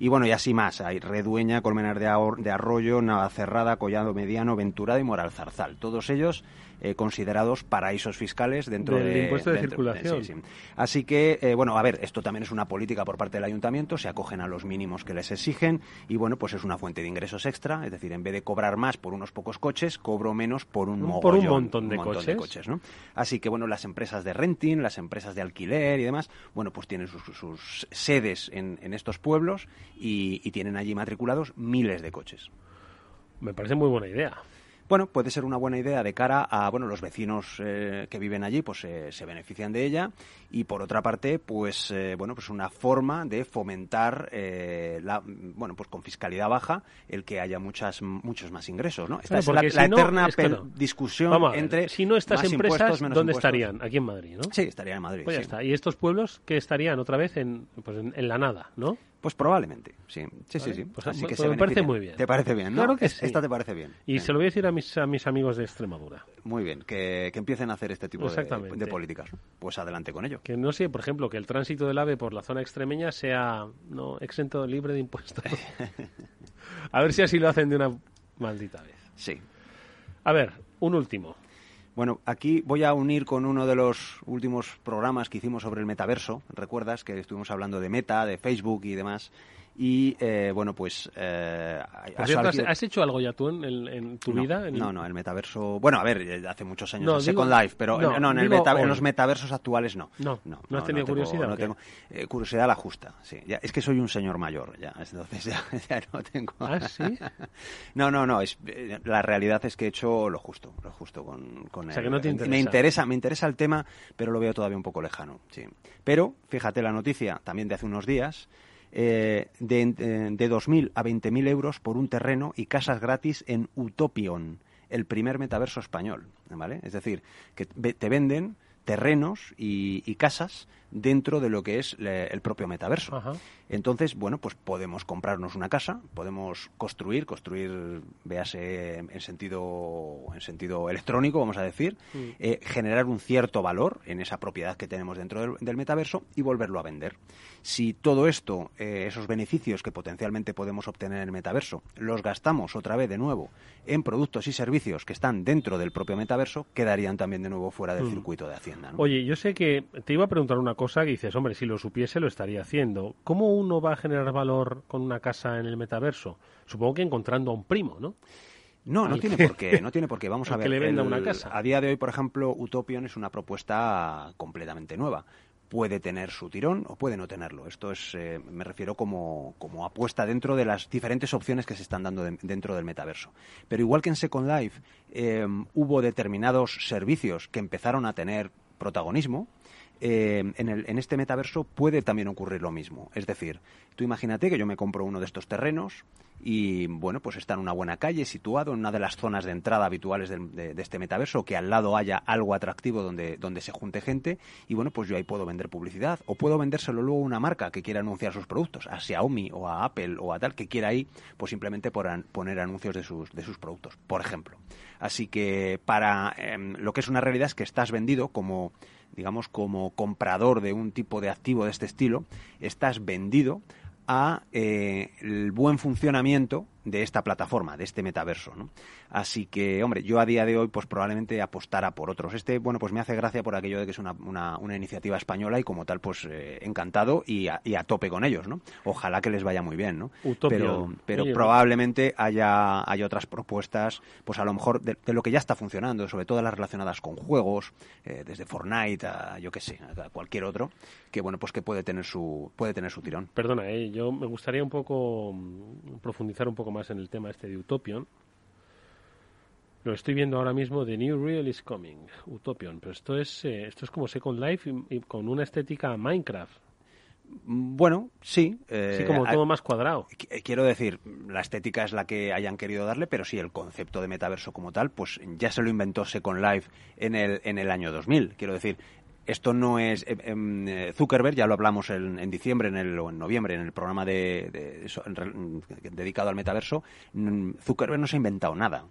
Y bueno, y así más. Hay Redueña, Colmenar de, Arroyo, Navacerrada, Collado Mediano, Venturada y Moral Zarzal. Todos ellos eh, considerados paraísos fiscales dentro Del de, impuesto de dentro- circulación. sí, sí. Así que, eh, bueno, a ver, esto también es una política por parte del ayuntamiento, se acogen a los mínimos que les exigen y, bueno, pues es una fuente de ingresos extra, es decir, en vez de cobrar más por unos pocos coches, cobro menos por un por montón de coches. ¿no? Así que, bueno, las empresas de renting, las empresas de alquiler y demás, bueno, pues tienen sus, sus sedes en, en estos pueblos y, y tienen allí matriculados miles de coches. Me parece muy buena idea. Bueno, puede ser una buena idea de cara a, bueno, los vecinos eh, que viven allí, pues eh, se benefician de ella y por otra parte, pues, eh, bueno, pues una forma de fomentar, eh, la, bueno, pues con fiscalidad baja, el que haya muchas, muchos más ingresos, ¿no? Esta es la, no, eterna es que pel- no. discusión Vamos a ver, entre si no estas más empresas, ¿dónde impuestos. estarían? Aquí en Madrid, ¿no? Sí, estarían en Madrid. Pues ya sí. está. Y estos pueblos que estarían otra vez en, pues en, en la nada, ¿no? Pues probablemente, sí, sí, Vale, sí, sí. pues, Así que pues se me parece muy bien. Te parece bien, ¿no? Claro que sí. Esta te parece bien. Y Sí. se lo voy a decir a mis, a mis amigos de Extremadura. Muy bien, que, que empiecen a hacer este tipo de, de políticas. Pues adelante con ello. Que no sé, por ejemplo, que el tránsito del AVE por la zona extremeña sea no exento libre de impuestos. a ver si así lo hacen de una maldita vez. Sí. A ver, un último. Bueno, aquí voy a unir con uno de los últimos programas que hicimos sobre el metaverso. ¿Recuerdas que estuvimos hablando de Meta, de Facebook y demás? Y eh, bueno, pues. Eh, cierto, ¿has, hecho algo ya tú en, en- en tu no, vida? En- No, no, el metaverso. Bueno, a ver, eh, hace muchos años No, en digo- Second Life, pero no, en, no, en, el meta- en los metaversos actuales no. No, no, ¿no has tenido tengo- curiosidad tengo- eh, curiosidad la justa, sí. Ya, es que soy un señor mayor, ya. Entonces ya, ya no tengo. ¿Ah, sí? no, no, no. Es, eh, la realidad es que he hecho lo justo, lo justo con, con O sea, el- que no te Me interesa, me interesa el tema, pero lo veo todavía un poco lejano, sí. Pero, fíjate la noticia también de hace unos días, eh, de, de 2.000 a 20.000 euros por un terreno y casas gratis en Utopion, el primer metaverso español, ¿vale? Es decir, que te venden terrenos y, y casas dentro de lo que es el propio metaverso. Ajá. Entonces, bueno, pues podemos comprarnos una casa, podemos construir, construir, véase en sentido, en sentido electrónico, vamos a decir, Mm. eh, generar un cierto valor en esa propiedad que tenemos dentro del, del metaverso y volverlo a vender. Si todo esto, eh, esos beneficios que potencialmente podemos obtener en el metaverso, los gastamos otra vez de nuevo en productos y servicios que están dentro del propio metaverso, quedarían también de nuevo fuera del Mm. circuito de Hacienda. ¿no? Oye, yo sé que te iba a preguntar una cosa que dices, hombre, si lo supiese lo estaría haciendo. ¿Cómo uno va a generar valor con una casa en el metaverso? Supongo que encontrando a un primo, ¿no? No, no tiene por qué, no tiene por qué. Vamos a ver. que le venda el- una casa. A día de hoy, por ejemplo, Utopion es una propuesta completamente nueva. Puede tener su tirón o puede no tenerlo. Esto es, eh, me refiero como, como apuesta dentro de las diferentes opciones que se están dando de- dentro del metaverso. Pero igual que en Second Life eh, hubo determinados servicios que empezaron a tener protagonismo, eh, en, el- en este metaverso puede también ocurrir lo mismo. Es decir, tú imagínate que yo me compro uno de estos terrenos y, bueno, pues está en una buena calle, situado en una de las zonas de entrada habituales de, de este metaverso, que al lado haya algo atractivo donde, donde se junte gente y, bueno, pues yo ahí puedo vender publicidad o puedo vendérselo luego a una marca que quiera anunciar sus productos, a Xiaomi o a Apple o a tal, que quiera ahí, pues simplemente por an- poner anuncios de sus, de sus productos, por ejemplo. Así que para em, lo que es una realidad es que estás vendido como digamos, como comprador de un tipo de activo de este estilo, estás vendido a eh, el buen funcionamiento de esta plataforma, de este metaverso, ¿no? Así que, hombre, yo a día de hoy, pues probablemente apostara por otros. Este, bueno, pues me hace gracia por aquello de que es una, una, una iniciativa española y como tal, pues eh, encantado y a, y a tope con ellos, ¿no? Ojalá que les vaya muy bien, ¿no? Utopia. Pero, pero Oye, probablemente haya, haya otras propuestas, pues a lo mejor de, de lo que ya está funcionando, sobre todo las relacionadas con juegos, eh, desde Fortnite a, yo qué sé, a cualquier otro, que bueno, pues que puede tener su, puede tener su tirón. Perdona, eh, yo me gustaría un poco mm, profundizar un poco más en el tema este de Utopion. Lo estoy viendo ahora mismo, The New Real is Coming, Utopion, pero esto es, eh, esto es como Second Life y, y con una estética Minecraft. Bueno, sí. sí, como todo más cuadrado. Quiero decir, la estética es la que hayan querido darle, pero sí, el concepto de metaverso como tal, pues ya se lo inventó Second Life en el, en el año 2000. Quiero decir, esto no es eh, em, eh, Zuckerberg, ya lo hablamos en, diciembre en el, o en noviembre en el programa de, dedicado al metaverso. Zuckerberg no se ha inventado nada.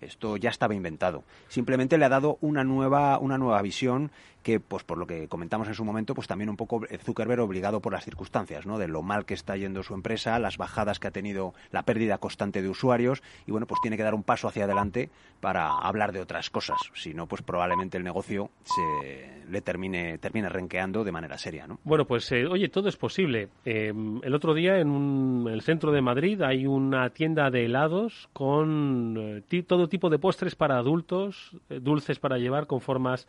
Esto ya estaba inventado. Simplemente le ha dado una nueva, una nueva visión que, pues por lo que comentamos en su momento, pues también un poco Zuckerberg obligado por las circunstancias, ¿no? De lo mal que está yendo su empresa, las bajadas que ha tenido, la pérdida constante de usuarios, y bueno, pues tiene que dar un paso hacia adelante para hablar de otras cosas. Si no, pues probablemente el negocio se le termine, termine renqueando de manera seria, ¿no? Bueno, pues eh, oye, todo es posible. Em, el otro día en, el centro de Madrid hay una tienda de helados con eh, todo tipo de postres para adultos, eh, dulces para llevar con formas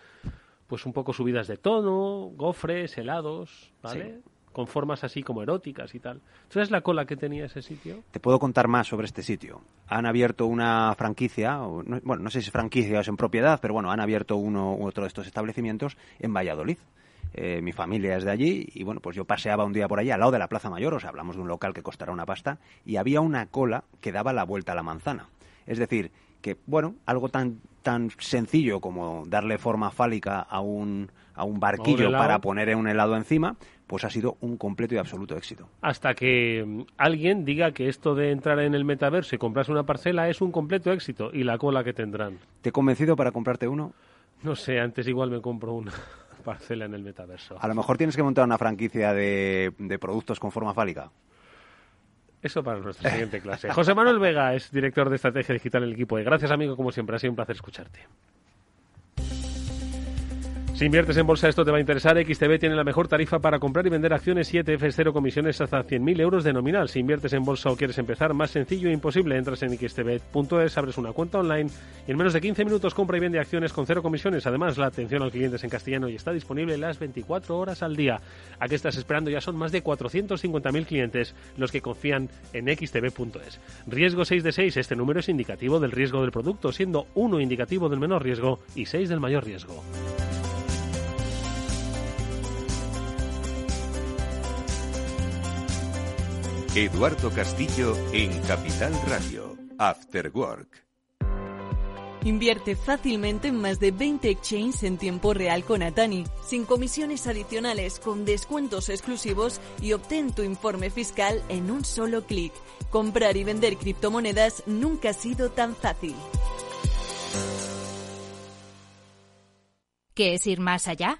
pues un poco subidas de tono, gofres, helados, ¿vale? Con formas así como eróticas y tal. ¿Sabes la cola que tenía ese sitio? Te puedo contar más sobre este sitio. Han abierto una franquicia, bueno, no sé si es franquicia o es en propiedad, pero bueno, han abierto uno u otro de estos establecimientos en Valladolid. Eh, mi familia es de allí y bueno, pues yo paseaba un día por allí al lado de la Plaza Mayor, o sea, hablamos de un local que costará una pasta, y había una cola que daba la vuelta a la manzana. Es decir, que, bueno, algo tan, tan sencillo como darle forma fálica a un, a un barquillo para poner un helado encima, pues ha sido un completo y absoluto éxito. Hasta que mm, alguien diga que esto de entrar en el metaverso y comprarse una parcela es un completo éxito y la cola que tendrán. ¿Te he convencido para comprarte uno? No sé, antes igual me compro una parcela en el metaverso. A lo mejor tienes que montar una franquicia de, de productos con forma fálica. Eso para nuestra siguiente clase. José Manuel Vega es director de estrategia digital en el equipo. Gracias, amigo, como siempre. Ha sido un placer escucharte. Si inviertes en bolsa, esto te va a interesar. XTB tiene la mejor tarifa para comprar y vender acciones 7 f cero comisiones hasta 100.000 euros de nominal. Si inviertes en bolsa o quieres empezar, más sencillo e imposible. Entras en xtb.es, abres una cuenta online y en menos de 15 minutos compra y vende acciones con cero comisiones. Además, la atención al cliente es en castellano y está disponible las 24 horas al día. ¿A qué estás esperando? Ya son más de 450.000 clientes los que confían en xtb.es. Riesgo 6 de 6. Este número es indicativo del riesgo del producto, siendo 1 indicativo del menor riesgo y 6 del mayor riesgo. Eduardo Castillo en Capital Radio, After Work. Invierte fácilmente en más de 20 exchanges en tiempo real con Atani, sin comisiones adicionales, con descuentos exclusivos y obtén tu informe fiscal en un solo clic. Comprar y vender criptomonedas nunca ha sido tan fácil. ¿Qué es ir más allá?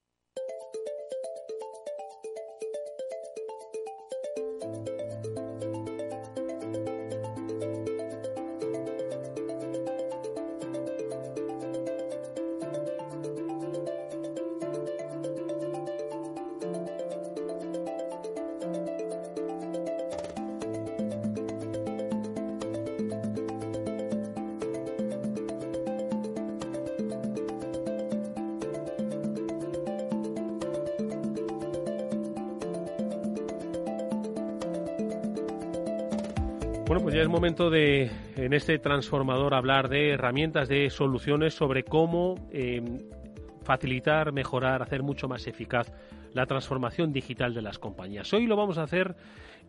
En este transformador, hablar de herramientas, de soluciones sobre cómo em, facilitar, mejorar, hacer mucho más eficaz la transformación digital de las compañías. Hoy lo vamos a hacer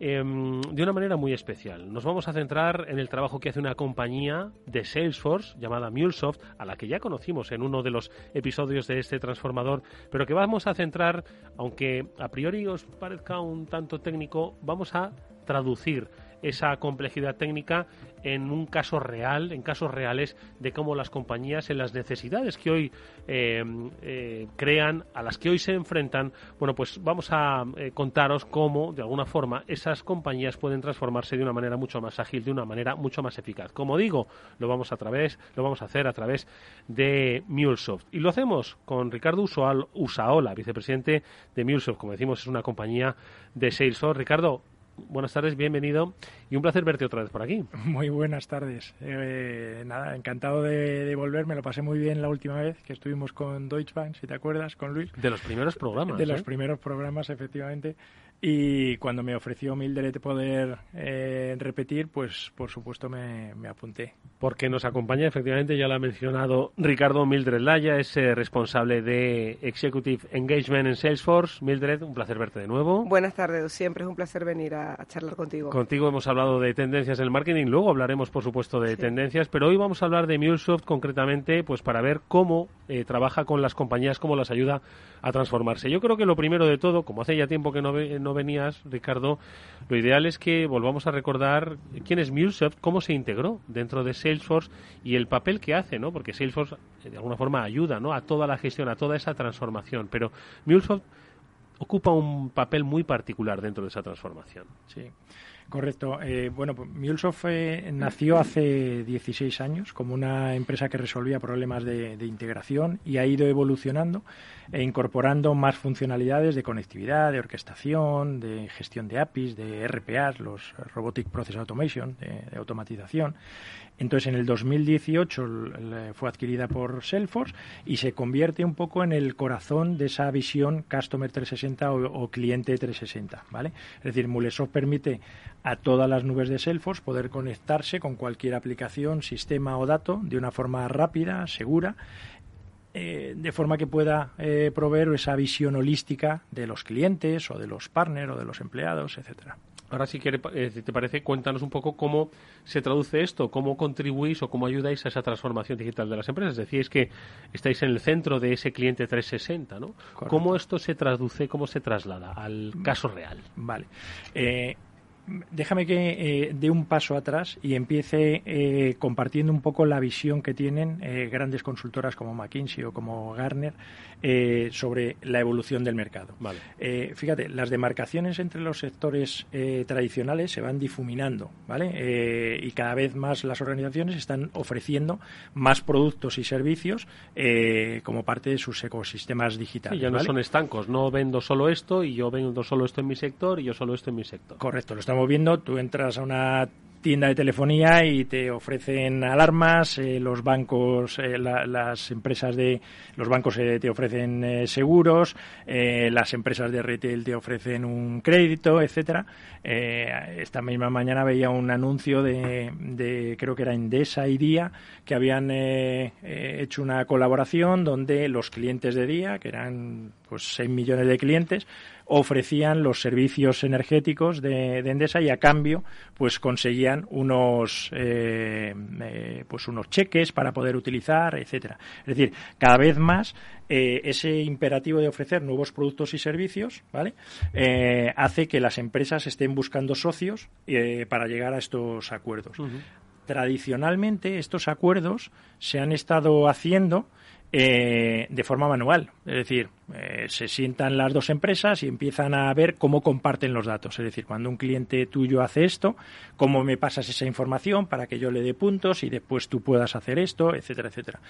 em, de una manera muy especial. Nos vamos a centrar en el trabajo que hace una compañía de Salesforce llamada MuleSoft, a la que ya conocimos en uno de los episodios de este transformador, pero que vamos a centrar, aunque a priori os parezca un tanto técnico, vamos a traducir esa complejidad técnica en un caso real, en casos reales de cómo las compañías en las necesidades que hoy eh, eh, crean, a las que hoy se enfrentan, bueno, pues vamos a eh, contaros cómo, de alguna forma, esas compañías pueden transformarse de una manera mucho más ágil, de una manera mucho más eficaz. Como digo, lo vamos a través, lo vamos a hacer a través de MuleSoft. Y lo hacemos con Ricardo Usaola, vicepresidente de MuleSoft. Como decimos, es una compañía de Salesforce. Ricardo, buenas tardes, bienvenido y un placer verte otra vez por aquí. Muy buenas tardes. Eh, nada, encantado de, de, volver. Me lo pasé muy bien la última vez que estuvimos con Deutsche Bank, si te acuerdas, con Luis. De los primeros programas. De los ¿eh? primeros programas, efectivamente. Y cuando me ofreció Mildred poder eh, repetir, pues por supuesto me, me, apunté. Porque nos acompaña, efectivamente, ya lo ha mencionado Ricardo Mildred Laya, es eh, responsable de Executive Engagement en Salesforce. Mildred, un placer verte de nuevo. Buenas tardes, siempre es un placer venir a, a charlar contigo. Contigo hemos hablado de tendencias en el marketing, luego hablaremos, por supuesto, de sí. tendencias, pero hoy vamos a hablar de MuleSoft concretamente, pues para ver cómo eh, trabaja con las compañías, cómo las ayuda a transformarse. Yo creo que lo primero de todo, como hace ya tiempo que no, ve, venías, Ricardo, lo ideal es que volvamos a recordar quién es MuleSoft, cómo se integró dentro de Salesforce y el papel que hace, ¿no? Porque Salesforce eh, de alguna forma ayuda, ¿no? A toda la gestión, a toda esa transformación. Pero MuleSoft ocupa un papel muy particular dentro de esa transformación. Sí. Correcto. Eh, bueno, pues MuleSoft eh, nació hace 16 años como una empresa que resolvía problemas de, de, integración y ha ido evolucionando e incorporando más funcionalidades de conectividad, de orquestación, de gestión de APIs, de RPAs, los Robotic Process Automation, de, de automatización. Entonces, en el 2018 fue adquirida por Salesforce y se convierte un poco en el corazón de esa visión Customer 360 o, o cliente 360, ¿vale? Es decir, MuleSoft permite a todas las nubes de Salesforce poder conectarse con cualquier aplicación, sistema o dato de una forma rápida, segura eh, de forma que pueda eh, proveer esa visión holística de los clientes o de los partners o de los empleados, etcétera. Ahora, si quiere, eh, te parece, cuéntanos un poco cómo se traduce esto, cómo contribuís o cómo ayudáis a esa transformación digital de las empresas. Decíais que estáis en el centro de ese cliente 360, ¿no? Correcto. ¿Cómo esto se traduce, cómo se traslada al caso real? Vale. Déjame que eh, dé un paso atrás y empiece eh, compartiendo un poco la visión que tienen eh, grandes consultoras como McKinsey o como Gartner eh, sobre la evolución del mercado. Vale. Eh, fíjate, las demarcaciones entre los sectores eh, tradicionales se van difuminando, ¿vale? y cada vez más las organizaciones están ofreciendo más productos y servicios como parte de sus ecosistemas digitales. Sí, ya no ¿vale? son estancos, no vendo solo esto y yo vendo solo esto en mi sector y yo solo esto en mi sector. Correcto, lo estamos viendo. Tú entras a una tienda de telefonía y te ofrecen alarmas, eh, los bancos, eh, la, las empresas de los bancos eh, te ofrecen seguros, las empresas de retail te ofrecen un crédito, etcétera. Esta misma mañana veía un anuncio de, de creo que era Endesa y Día que habían hecho una colaboración donde los clientes de Día, que eran pues 6 millones de clientes, ofrecían los servicios energéticos de, de, Endesa y a cambio pues conseguían unos eh, eh, pues unos cheques para poder utilizar etcétera. Es decir cada vez más eh, ese imperativo de ofrecer nuevos productos y servicios vale eh, hace que las empresas estén buscando socios eh, para llegar a estos acuerdos. Uh -huh. tradicionalmente estos acuerdos se han estado haciendo eh, de forma manual. Es decir, eh, se sientan las dos empresas y empiezan a ver cómo comparten los datos. Es decir, cuando un cliente tuyo hace esto, cómo me pasas esa información para que yo le dé puntos y después tú puedas hacer esto, etcétera, etcétera.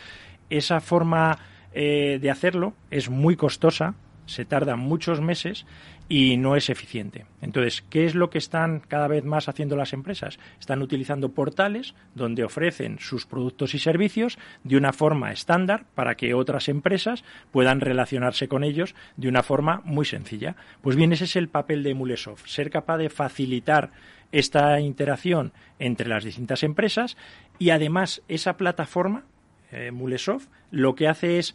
Esa forma eh, de hacerlo es muy costosa, se tarda muchos meses y no es eficiente. Entonces, ¿qué es lo que están cada vez más haciendo las empresas? Están utilizando portales donde ofrecen sus productos y servicios de una forma estándar para que otras empresas puedan relacionarse con ellos de una forma muy sencilla. Pues bien, ese es el papel de Mulesoft, ser capaz de facilitar esta interacción entre las distintas empresas y además esa plataforma, eh, Mulesoft, lo que hace es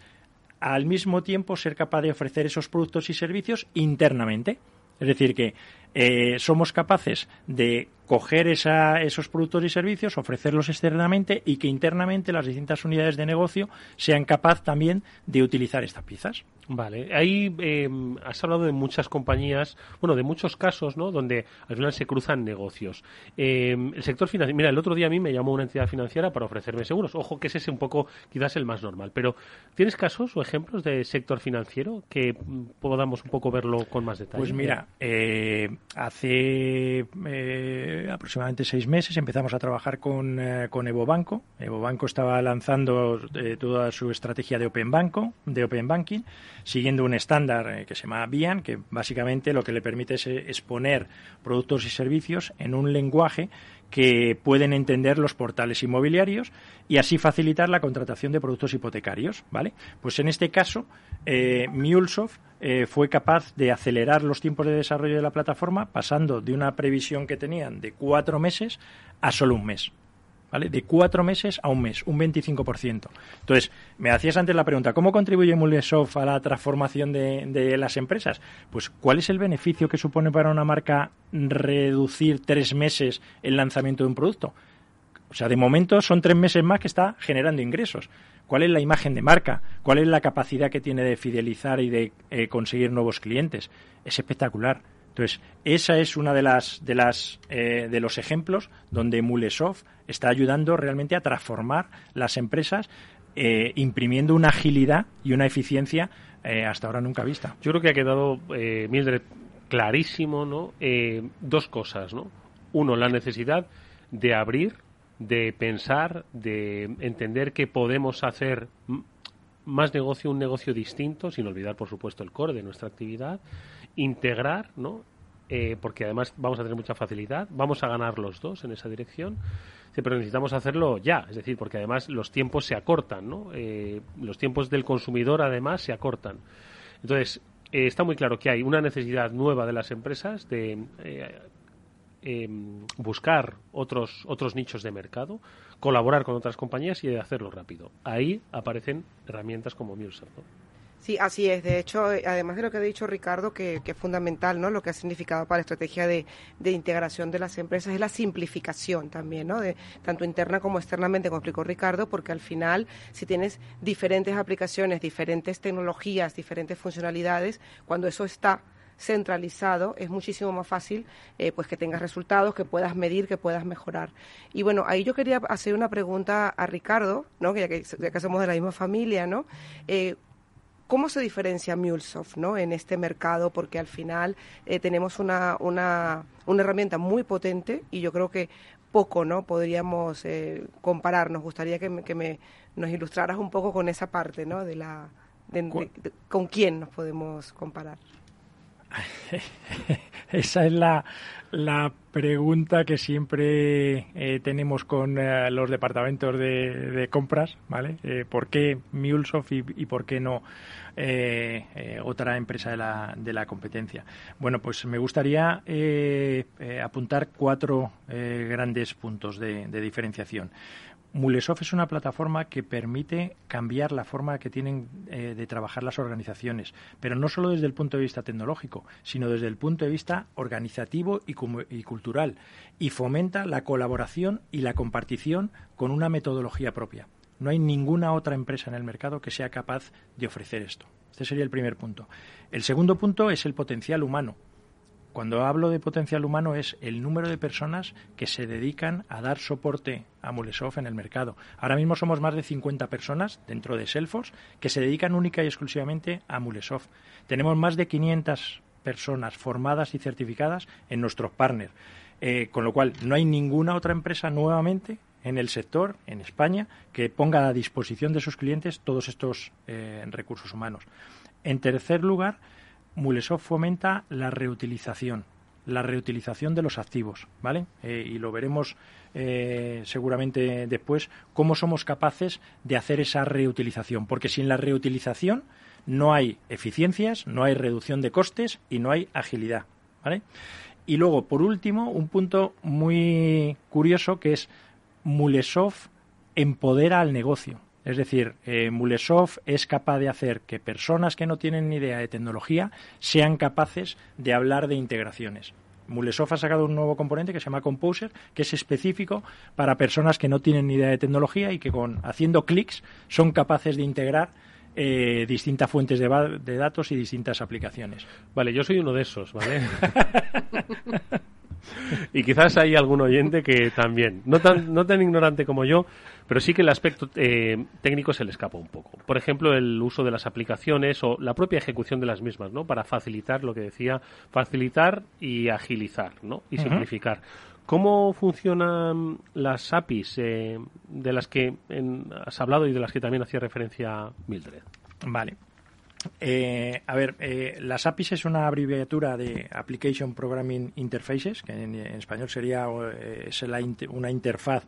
al mismo tiempo ser capaz de ofrecer esos productos y servicios internamente. Es decir, que eh, somos capaces de coger esos productos y servicios, ofrecerlos externamente y que internamente las distintas unidades de negocio sean capaces también de utilizar estas piezas. Vale, ahí em, has hablado de muchas compañías, bueno, de muchos casos, ¿no? Donde al final se cruzan negocios. Em, el sector financiero, mira, el otro día a mí me llamó una entidad financiera para ofrecerme seguros. Ojo que ese es un poco, quizás el más normal. Pero ¿tienes casos o ejemplos de sector financiero que podamos un poco verlo con más detalle? Pues mira, eh, hace eh, aproximadamente seis meses empezamos a trabajar con, eh, con Evo Banco. Evo Banco estaba lanzando toda su estrategia de Open Banco, de Open Banking siguiendo un estándar eh, que se llama BIAN, que básicamente lo que le permite es eh, exponer productos y servicios en un lenguaje que pueden entender los portales inmobiliarios y así facilitar la contratación de productos hipotecarios, ¿vale? Pues en este caso, eh, Mulesoft eh, fue capaz de acelerar los tiempos de desarrollo de la plataforma pasando de una previsión que tenían de cuatro meses a solo un mes. ¿Vale? De cuatro meses a un mes, un 25%. Entonces, me hacías antes la pregunta, ¿cómo contribuye Mulesoft a la transformación de, de, las empresas? Pues, ¿cuál es el beneficio que supone para una marca reducir tres meses el lanzamiento de un producto? O sea, de momento son tres meses más que está generando ingresos. ¿Cuál es la imagen de marca? ¿Cuál es la capacidad que tiene de fidelizar y de eh, conseguir nuevos clientes? Es espectacular. Entonces, esa es una de las de las eh, de los ejemplos donde Mulesoft está ayudando realmente a transformar las empresas, eh, imprimiendo una agilidad y una eficiencia eh, hasta ahora nunca vista. Yo creo que ha quedado Mildred clarísimo, ¿no? dos cosas, ¿no? Uno, la necesidad de abrir, de pensar, de entender que podemos hacer más negocio, un negocio distinto, sin olvidar, por supuesto, el core de nuestra actividad integrar, ¿no? Eh, porque además vamos a tener mucha facilidad, vamos a ganar los dos en esa dirección, pero necesitamos hacerlo ya, es decir, porque además los tiempos se acortan, ¿no? Eh, los tiempos del consumidor además se acortan. Entonces, eh, está muy claro que hay una necesidad nueva de las empresas de em, buscar otros, otros nichos de mercado, colaborar con otras compañías y de hacerlo rápido. Ahí aparecen herramientas como MuleSoft. Sí, así es. De hecho, eh, además de lo que ha dicho Ricardo, que, es fundamental, ¿no? Lo que ha significado para la estrategia de, integración de las empresas es la simplificación también, ¿no? De, tanto interna como externamente, como explicó Ricardo, porque al final, si tienes diferentes aplicaciones, diferentes tecnologías, diferentes funcionalidades, cuando eso está centralizado es muchísimo más fácil eh, pues que tengas resultados que puedas medir que puedas mejorar y bueno ahí yo quería hacer una pregunta a Ricardo no que ya que, ya que somos de la misma familia no eh, ¿Cómo se diferencia MuleSoft ¿no? en este mercado? Porque al final eh, tenemos una, una, una, herramienta muy potente y yo creo que poco no podríamos eh, comparar. Nos gustaría que, me, que me, nos ilustraras un poco con esa parte ¿no? de la, con quién nos podemos comparar. Esa es la, la pregunta que siempre eh, tenemos con eh, los departamentos de, compras, ¿vale? Eh, ¿Por qué Mulesoft y, por qué no otra empresa de la, de la competencia? Bueno, pues me gustaría apuntar cuatro grandes puntos de diferenciación. Mulesoft es una plataforma que permite cambiar la forma que tienen eh, de trabajar las organizaciones, pero no solo desde el punto de vista tecnológico, sino desde el punto de vista organizativo y, y cultural, y fomenta la colaboración y la compartición con una metodología propia. No hay ninguna otra empresa en el mercado que sea capaz de ofrecer esto. Este sería el primer punto. El segundo punto es el potencial humano. Cuando hablo de potencial humano es el número de personas que se dedican a dar soporte a Mulesoft en el mercado. Ahora mismo somos más de 50 personas dentro de Salesforce que se dedican única y exclusivamente a Mulesoft. Tenemos más de 500 personas formadas y certificadas en nuestros partners. Eh, con lo cual, no hay ninguna otra empresa nuevamente en el sector, en España, que ponga a disposición de sus clientes todos estos eh, recursos humanos. En tercer lugar, Mulesoft fomenta la reutilización, la reutilización de los activos, ¿vale? Eh, y lo veremos eh, seguramente después, cómo somos capaces de hacer esa reutilización, porque sin la reutilización no hay eficiencias, no hay reducción de costes y no hay agilidad, ¿vale? Y luego, por último, un punto muy curioso que es Mulesoft empodera al negocio. Es decir, eh, Mulesoft es capaz de hacer que personas que no tienen ni idea de tecnología sean capaces de hablar de integraciones. Mulesoft ha sacado un nuevo componente que se llama Composer, que es específico para personas que no tienen ni idea de tecnología y que con haciendo clics son capaces de integrar eh, distintas fuentes de, de, datos y distintas aplicaciones. Vale, yo soy uno de esos, ¿vale? y quizás hay algún oyente que también, no tan, no tan ignorante como yo, pero sí que el aspecto eh, técnico se le escapa un poco. Por ejemplo, el uso de las aplicaciones o la propia ejecución de las mismas, ¿no? Para facilitar lo que decía, facilitar y agilizar, ¿no? Y simplificar. ¿Cómo funcionan las APIs eh, de las que has hablado y de las que también hacía referencia Mildred? Vale. Eh, a ver, eh, las APIs es una abreviatura de Application Programming Interfaces, que en, español sería es una interfaz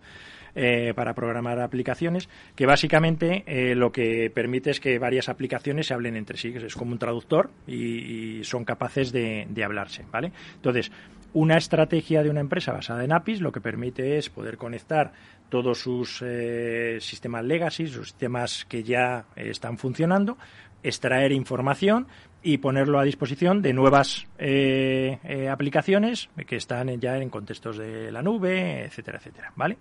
para programar aplicaciones, que básicamente lo que permite es que varias aplicaciones se hablen entre sí, es como un traductor y, son capaces de, hablarse, ¿vale? Entonces, una estrategia de una empresa basada en APIs lo que permite es poder conectar todos sus eh, sistemas legacy, sus sistemas que ya eh, están funcionando, extraer información y ponerlo a disposición de nuevas eh, eh, aplicaciones que están ya en contextos de la nube, etcétera, etcétera, ¿vale?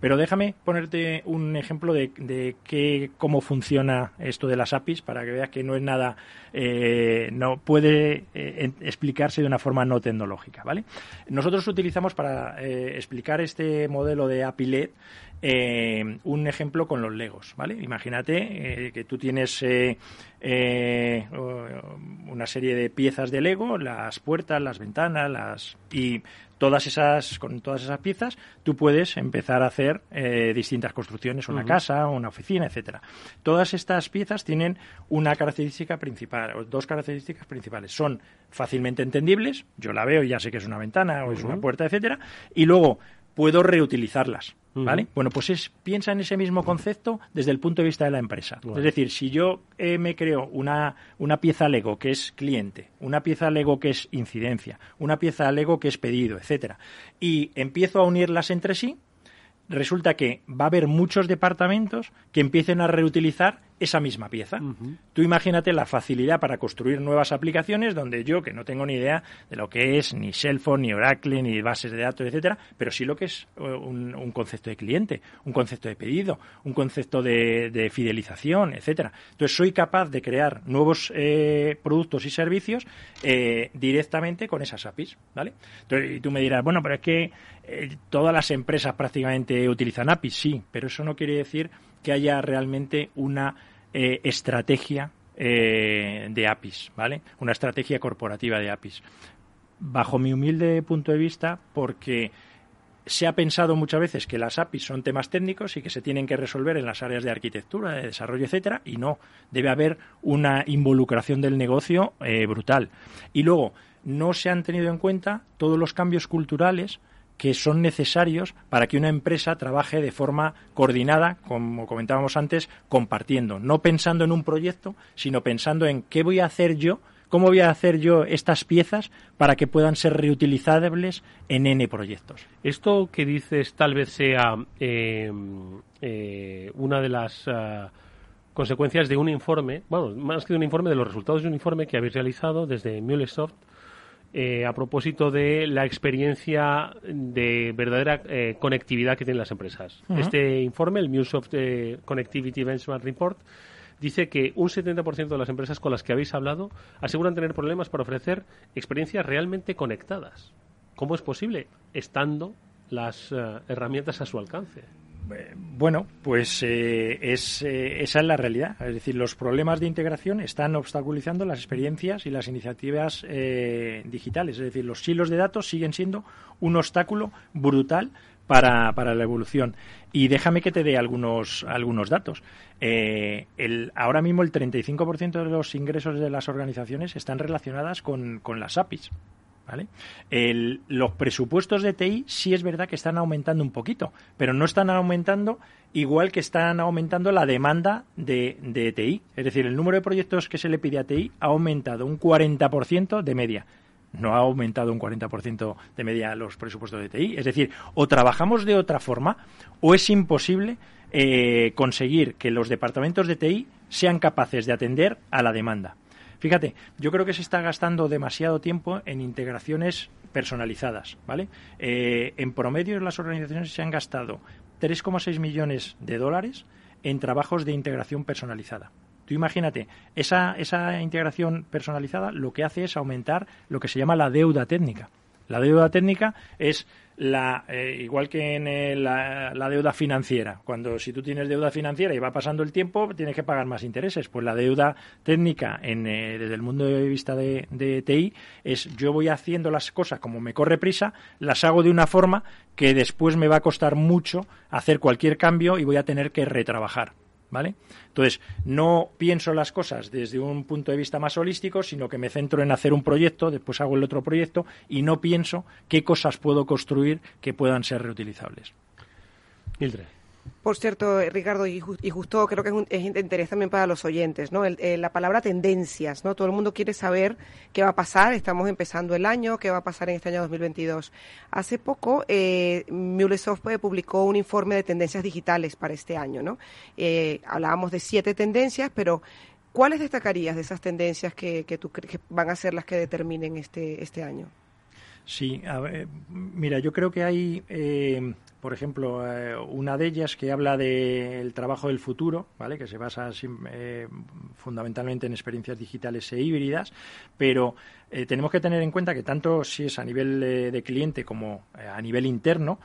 Pero déjame ponerte un ejemplo de, de qué, cómo funciona esto de las APIs para que veas que no es nada, eh, no puede explicarse de una forma no tecnológica, ¿vale? Nosotros utilizamos para explicar este modelo de API-LED eh, un ejemplo con los Legos, ¿vale? Imagínate que tú tienes eh, una serie de piezas de Lego, las puertas, las ventanas, las y todas esas con todas esas piezas tú puedes empezar a hacer distintas construcciones, una casa, una oficina, etcétera. Todas estas piezas tienen una característica principal, o dos características principales. Son fácilmente entendibles, yo la veo y ya sé que es una ventana o es una puerta, etcétera, y luego puedo reutilizarlas. ¿Vale? Bueno, pues es, piensa en ese mismo concepto desde el punto de vista de la empresa. Es decir, si yo eh, me creo una, una pieza Lego que es cliente, una pieza Lego que es incidencia, una pieza Lego que es pedido, etcétera, y empiezo a unirlas entre sí, resulta que va a haber muchos departamentos que empiecen a reutilizar esa misma pieza. Tú imagínate la facilidad para construir nuevas aplicaciones donde yo, que no tengo ni idea de lo que es ni Salesforce, ni Oracle, ni bases de datos, etcétera, pero sí lo que es eh, un, concepto de cliente, un concepto de pedido, un concepto de, fidelización, etcétera. Entonces soy capaz de crear nuevos eh, productos y servicios eh, directamente con esas APIs, ¿vale? Entonces, y tú me dirás, bueno, pero es que todas las empresas prácticamente utilizan APIs, sí, pero eso no quiere decir que haya realmente una eh, estrategia eh, de APIs, ¿vale? Una estrategia corporativa de APIs. Bajo mi humilde punto de vista, porque se ha pensado muchas veces que las APIs son temas técnicos y que se tienen que resolver en las áreas de arquitectura, de desarrollo, etcétera, y no. Debe haber una involucración del negocio eh, brutal. Y luego, no se han tenido en cuenta todos los cambios culturales que son necesarios para que una empresa trabaje de forma coordinada, como comentábamos antes, compartiendo, no pensando en un proyecto, sino pensando en qué voy a hacer yo, cómo voy a hacer yo estas piezas para que puedan ser reutilizables en N proyectos. Esto que dices tal vez sea eh, eh, una de las... Ah, consecuencias de un informe, bueno, más que de un informe, de los resultados de un informe que habéis realizado desde MuleSoft eh, a propósito de la experiencia de verdadera eh, conectividad que tienen las empresas. Este informe, el MuleSoft eh, Connectivity Benchmark Report, dice que un 70% de las empresas con las que habéis hablado aseguran tener problemas para ofrecer experiencias realmente conectadas. ¿Cómo es posible? Estando las herramientas a su alcance. Bueno, pues eh, eh, esa es la realidad. Es decir, los problemas de integración están obstaculizando las experiencias y las iniciativas eh, digitales. Es decir, los silos de datos siguen siendo un obstáculo brutal para, para la evolución. Y déjame que te dé algunos, algunos datos. el, ahora mismo el 35% de los ingresos de las organizaciones están relacionadas con, con las APIs los presupuestos de TI sí es verdad que están aumentando un poquito, pero no están aumentando igual que están aumentando la demanda de, de TI. Es decir, el número de proyectos que se le pide a TI ha aumentado un 40% de media no ha aumentado un 40% de media los presupuestos de TI. Es decir, o trabajamos de otra forma o es imposible eh, conseguir que los departamentos de TI sean capaces de atender a la demanda. Fíjate, yo creo que se está gastando demasiado tiempo en integraciones personalizadas, ¿vale? Eh, en promedio las organizaciones se han gastado 3,6 millones de dólares en trabajos de integración personalizada. Tú imagínate, esa, esa integración personalizada lo que hace es aumentar lo que se llama la deuda técnica. La deuda técnica es la, eh, igual que en eh, la, deuda financiera. Cuando si tú tienes deuda financiera y va pasando el tiempo, tienes que pagar más intereses. Pues la deuda técnica en, eh, desde el mundo de vista de, de, TI es yo voy haciendo las cosas como me corre prisa, las hago de una forma que después me va a costar mucho hacer cualquier cambio y voy a tener que retrabajar. ¿Vale? Entonces, no pienso las cosas desde un punto de vista más holístico, sino que me centro en hacer un proyecto, después hago el otro proyecto y no pienso qué cosas puedo construir que puedan ser reutilizables. Por cierto, Ricardo, y, justo creo que es, interés también para los oyentes, ¿no? Eh, la palabra tendencias, ¿no? Todo el mundo quiere saber qué va a pasar, estamos empezando el año, qué va a pasar en este año 2022. Hace poco, eh, MuleSoft publicó un informe de tendencias digitales para este año, ¿no? Eh, hablábamos de siete tendencias, pero ¿cuáles destacarías de esas tendencias que, que, tú, que van a ser las que determinen este, este año? Sí, mira, yo creo que hay eh, por ejemplo, eh, una de ellas que habla del trabajo del futuro, ¿vale? que se basa eh, fundamentalmente en experiencias digitales e híbridas, pero eh, tenemos que tener en cuenta que tanto si es a nivel de cliente como a nivel interno,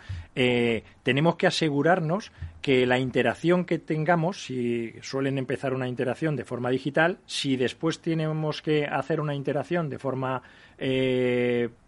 tenemos que asegurarnos que la interacción que tengamos, si suelen empezar una interacción de forma digital, si después tenemos que hacer una interacción de forma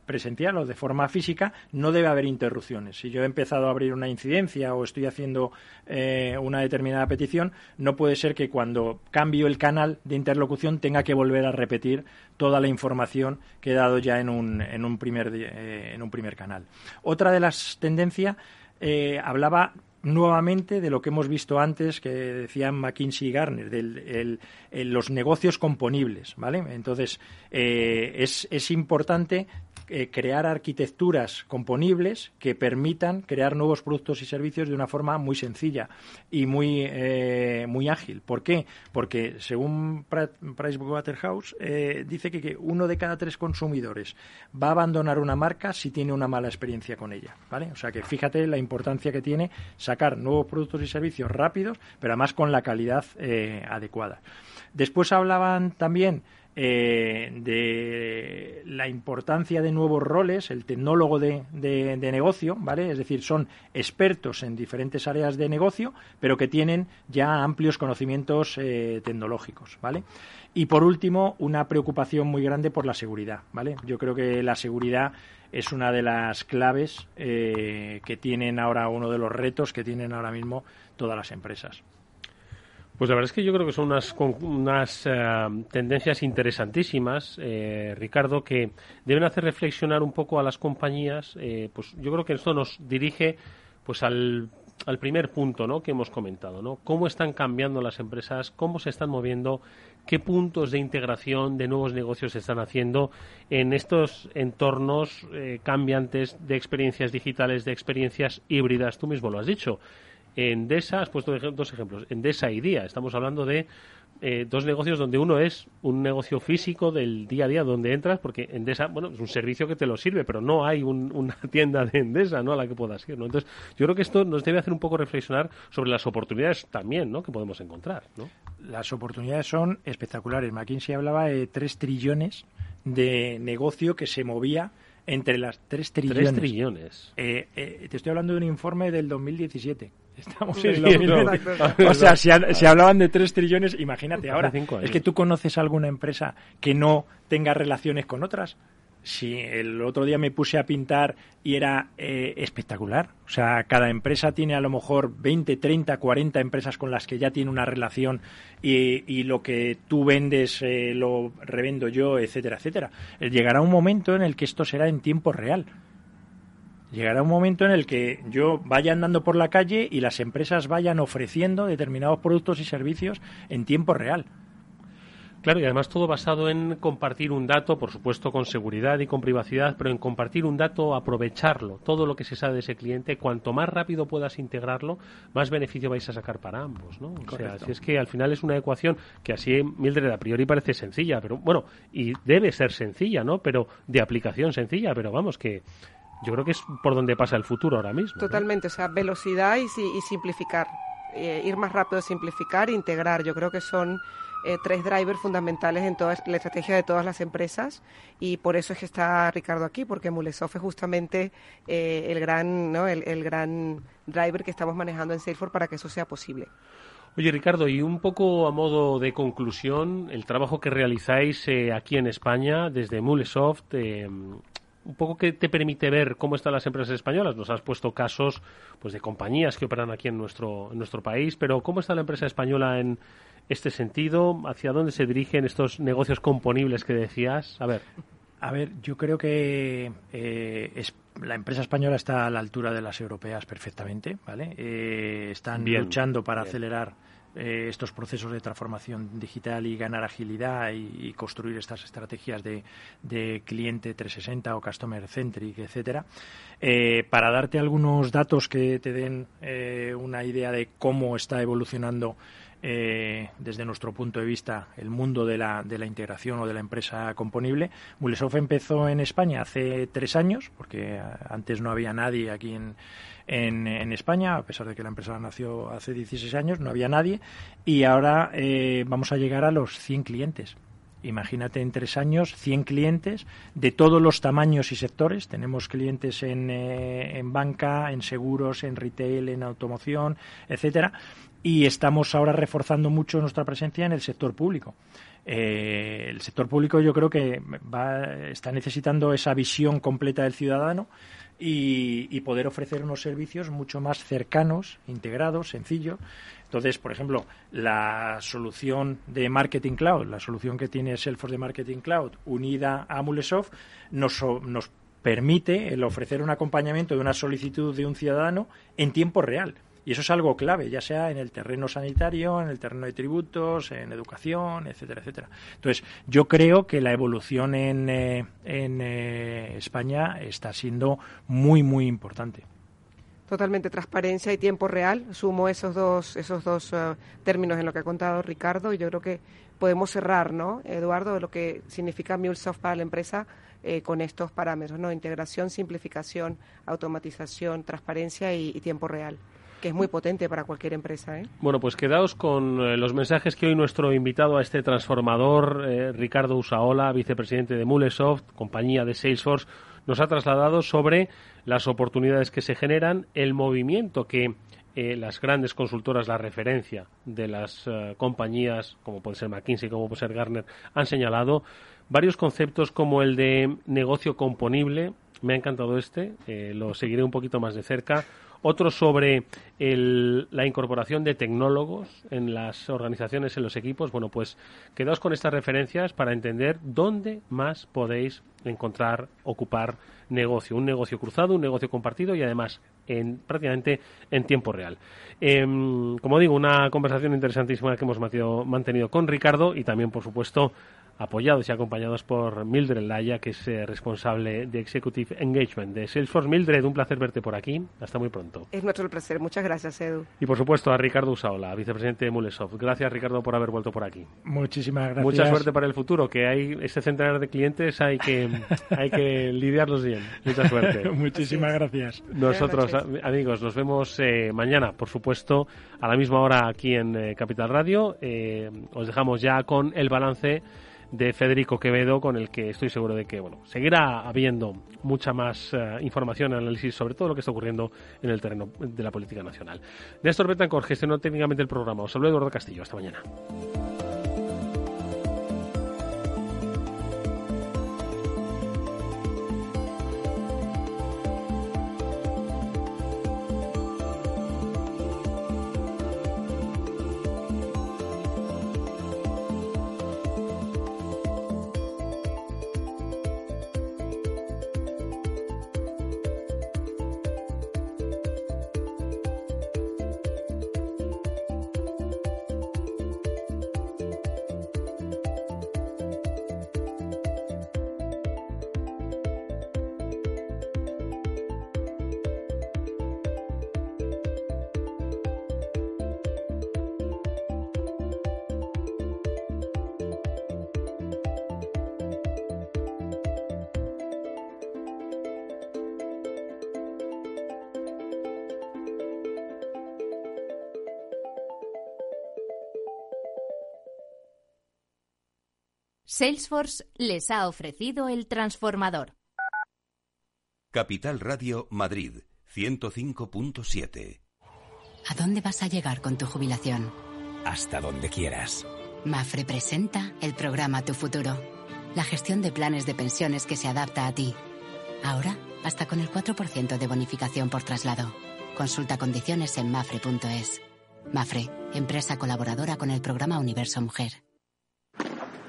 presencial o de forma física, no debe haber interrupciones. Si yo he empezado a abrir una incidencia o estoy haciendo eh, una determinada petición, no puede ser que cuando cambio el canal de interlocución tenga que volver a repetir toda la información dado ya en un, en un, primer, eh, en un primer canal. Otra de las tendencias eh, hablaba nuevamente de lo que hemos visto antes que decían McKinsey y Garner, de los negocios componibles, ¿vale? Entonces, es, es, importante eh, crear arquitecturas componibles que permitan crear nuevos productos y servicios de una forma muy sencilla y muy, eh, muy ágil. ¿Por qué? Porque según Pricewaterhouse eh, dice que, uno de cada tres consumidores va a abandonar una marca si tiene una mala experiencia con ella. ¿vale? O sea que fíjate la importancia que tiene sacar nuevos productos y servicios rápidos, pero además con la calidad adecuada. Después hablaban también eh, de la importancia de nuevos roles, el tecnólogo de, negocio, ¿vale? Es decir, son expertos en diferentes áreas de negocio, pero que tienen ya amplios conocimientos eh, tecnológicos, ¿vale? Y por último, una preocupación muy grande por la seguridad, ¿vale? Yo creo que la seguridad es una de las claves eh, que tienen ahora, uno de los retos que tienen ahora mismo todas las empresas. Pues la verdad es que yo creo que son unas, unas eh, tendencias interesantísimas, eh, Ricardo, que deben hacer reflexionar un poco a las compañías. Eh, pues yo creo que esto nos dirige pues al, al primer punto ¿no? que hemos comentado, ¿no? Cómo están cambiando las empresas, cómo se están moviendo, qué puntos de integración de nuevos negocios se están haciendo en estos entornos cambiantes de experiencias digitales, de experiencias híbridas. Tú mismo lo has dicho Endesa, has puesto dos ejemplos, Endesa y Día. Estamos hablando de eh, dos negocios donde uno es un negocio físico del día a día donde entras, porque Endesa, bueno, es un servicio que te lo sirve, pero no hay una tienda de Endesa ¿no? a la que puedas ir. ¿no? Entonces, yo creo que esto nos debe hacer un poco reflexionar sobre las oportunidades también ¿no? que podemos encontrar. ¿no? Las oportunidades son espectaculares. McKinsey hablaba de tres trillones de negocio que se movía entre las tres trillones. trillones. Eh, eh, te estoy hablando de un informe del 2017. Estamos en O sea, si, hablaban de 3 trillones, imagínate ahora. Es que tú conoces alguna empresa que no tenga relaciones con otras. Si el otro día me puse a pintar y era eh, espectacular. O sea, cada empresa tiene a lo mejor 20, 30, 40 empresas con las que ya tiene una relación y, lo que tú vendes eh, lo revendo yo, etcétera, etcétera. Llegará un momento en el que esto será en tiempo real. Llegará un momento en el que yo vaya andando por la calle y las empresas vayan ofreciendo determinados productos y servicios en tiempo real. Claro, y además todo basado en compartir un dato, por supuesto con seguridad y con privacidad, pero en compartir un dato, aprovecharlo, todo lo que se sabe de ese cliente, cuanto más rápido puedas integrarlo, más beneficio vais a sacar para ambos, ¿no? O sea, si es que al final es una ecuación que así Mildred a priori parece sencilla, pero bueno, y debe ser sencilla, ¿no? Pero de aplicación sencilla, pero vamos que yo creo que es por donde pasa el futuro ahora mismo. Totalmente, o sea, velocidad y, simplificar. Eh, ir más rápido, simplificar, integrar. Yo creo que son eh, tres drivers fundamentales en toda la estrategia de todas las empresas y por eso es que está Ricardo aquí, porque Mulesoft es justamente eh, el, gran, ¿no? el, gran driver que estamos manejando en Salesforce para que eso sea posible. Oye, Ricardo, y un poco a modo de conclusión, el trabajo que realizáis aquí en España desde Mulesoft, un poco que te permite ver cómo están las empresas españolas. Nos has puesto casos pues de compañías que operan aquí en nuestro, en nuestro país, pero ¿cómo está la empresa española en este sentido? ¿Hacia dónde se dirigen estos negocios componibles que decías? A ver. A ver, yo creo que eh, la empresa española está a la altura de las europeas perfectamente, ¿vale? Eh, están luchando para acelerar eh, estos procesos de transformación digital y ganar agilidad y, construir estas estrategias de, cliente 360 o customer centric, etcétera. Eh, para darte algunos datos que te den eh, una idea de cómo está evolucionando desde nuestro punto de vista el mundo de la, de la integración o de la empresa componible. Mulesoft empezó en España hace tres años, porque antes no había nadie aquí en, en, España, a pesar de que la empresa nació hace 16 años, no había nadie, y ahora eh, vamos a llegar a los 100 clientes. Imagínate en tres años 100 clientes de todos los tamaños y sectores. Tenemos clientes en, eh, en banca, en seguros, en retail, en automoción, etcétera. Y estamos ahora reforzando mucho nuestra presencia en el sector público. Eh, el sector público yo creo que va, está necesitando esa visión completa del ciudadano y, poder ofrecer unos servicios mucho más cercanos, integrados, sencillos. Entonces, por ejemplo, la solución de Marketing Cloud, la solución que tiene Salesforce de Marketing Cloud unida a Mulesoft, nos, nos permite el ofrecer un acompañamiento de una solicitud de un ciudadano en tiempo real. Y eso es algo clave, ya sea en el terreno sanitario, en el terreno de tributos, en educación, etcétera, etcétera. Entonces, yo creo que la evolución en, eh, en eh, España está siendo muy, muy importante. Totalmente transparencia y tiempo real. Sumo esos dos, esos dos eh, términos en lo que ha contado Ricardo y yo creo que podemos cerrar, ¿no, Eduardo, lo que significa MuleSoft para la empresa con estos parámetros, ¿no? Integración, simplificación, automatización, transparencia y tiempo real que es muy potente para cualquier empresa. ¿eh? Bueno, pues quedaos con eh, los mensajes que hoy nuestro invitado a este transformador, eh, Ricardo Usaola, vicepresidente de Mulesoft, compañía de Salesforce, nos ha trasladado sobre las oportunidades que se generan, el movimiento que las grandes consultoras, la referencia de las compañías, como puede ser McKinsey, como puede ser Gartner, han señalado varios conceptos como el de negocio componible. Me ha encantado este, lo seguiré un poquito más de cerca otro sobre la incorporación de tecnólogos en las organizaciones, en los equipos. Bueno, pues quedaos con estas referencias para entender dónde más podéis encontrar, ocupar negocio. Un negocio cruzado, un negocio compartido y además en, prácticamente en tiempo real. Em, como digo, una conversación interesantísima que hemos mantenido con Ricardo y también, por supuesto, apoyados y acompañados por Mildred Laya, que es eh, responsable de Executive Engagement de Salesforce. Mildred, un placer verte por aquí. Hasta muy pronto. Es nuestro placer. Muchas gracias, Edu. Y por supuesto a Ricardo Usaola, vicepresidente de Mulesoft. Gracias, Ricardo, por haber vuelto por aquí. Muchísimas gracias. Mucha suerte para el futuro, que hay ese centenar de clientes, hay que, hay que lidiarlos bien. Mucha suerte. Muchísimas gracias. Nosotros, amigos, nos vemos eh, mañana, por supuesto, a la misma hora aquí en eh, Capital Radio. os dejamos ya con el balance de Federico Quevedo, con el que estoy seguro de que bueno seguirá habiendo mucha más uh, información, análisis sobre todo lo que está ocurriendo en el terreno de la política nacional. Néstor Betancourt gestionó técnicamente el programa. Os saludo Eduardo Castillo. Hasta mañana. Salesforce les ha ofrecido el transformador. Capital Radio Madrid 105.7. ¿A dónde vas a llegar con tu jubilación? Hasta donde quieras. Mafre presenta el programa Tu Futuro, la gestión de planes de pensiones que se adapta a ti. Ahora, hasta con el 4% de bonificación por traslado. Consulta condiciones en mafre.es. Mafre, empresa colaboradora con el programa Universo Mujer.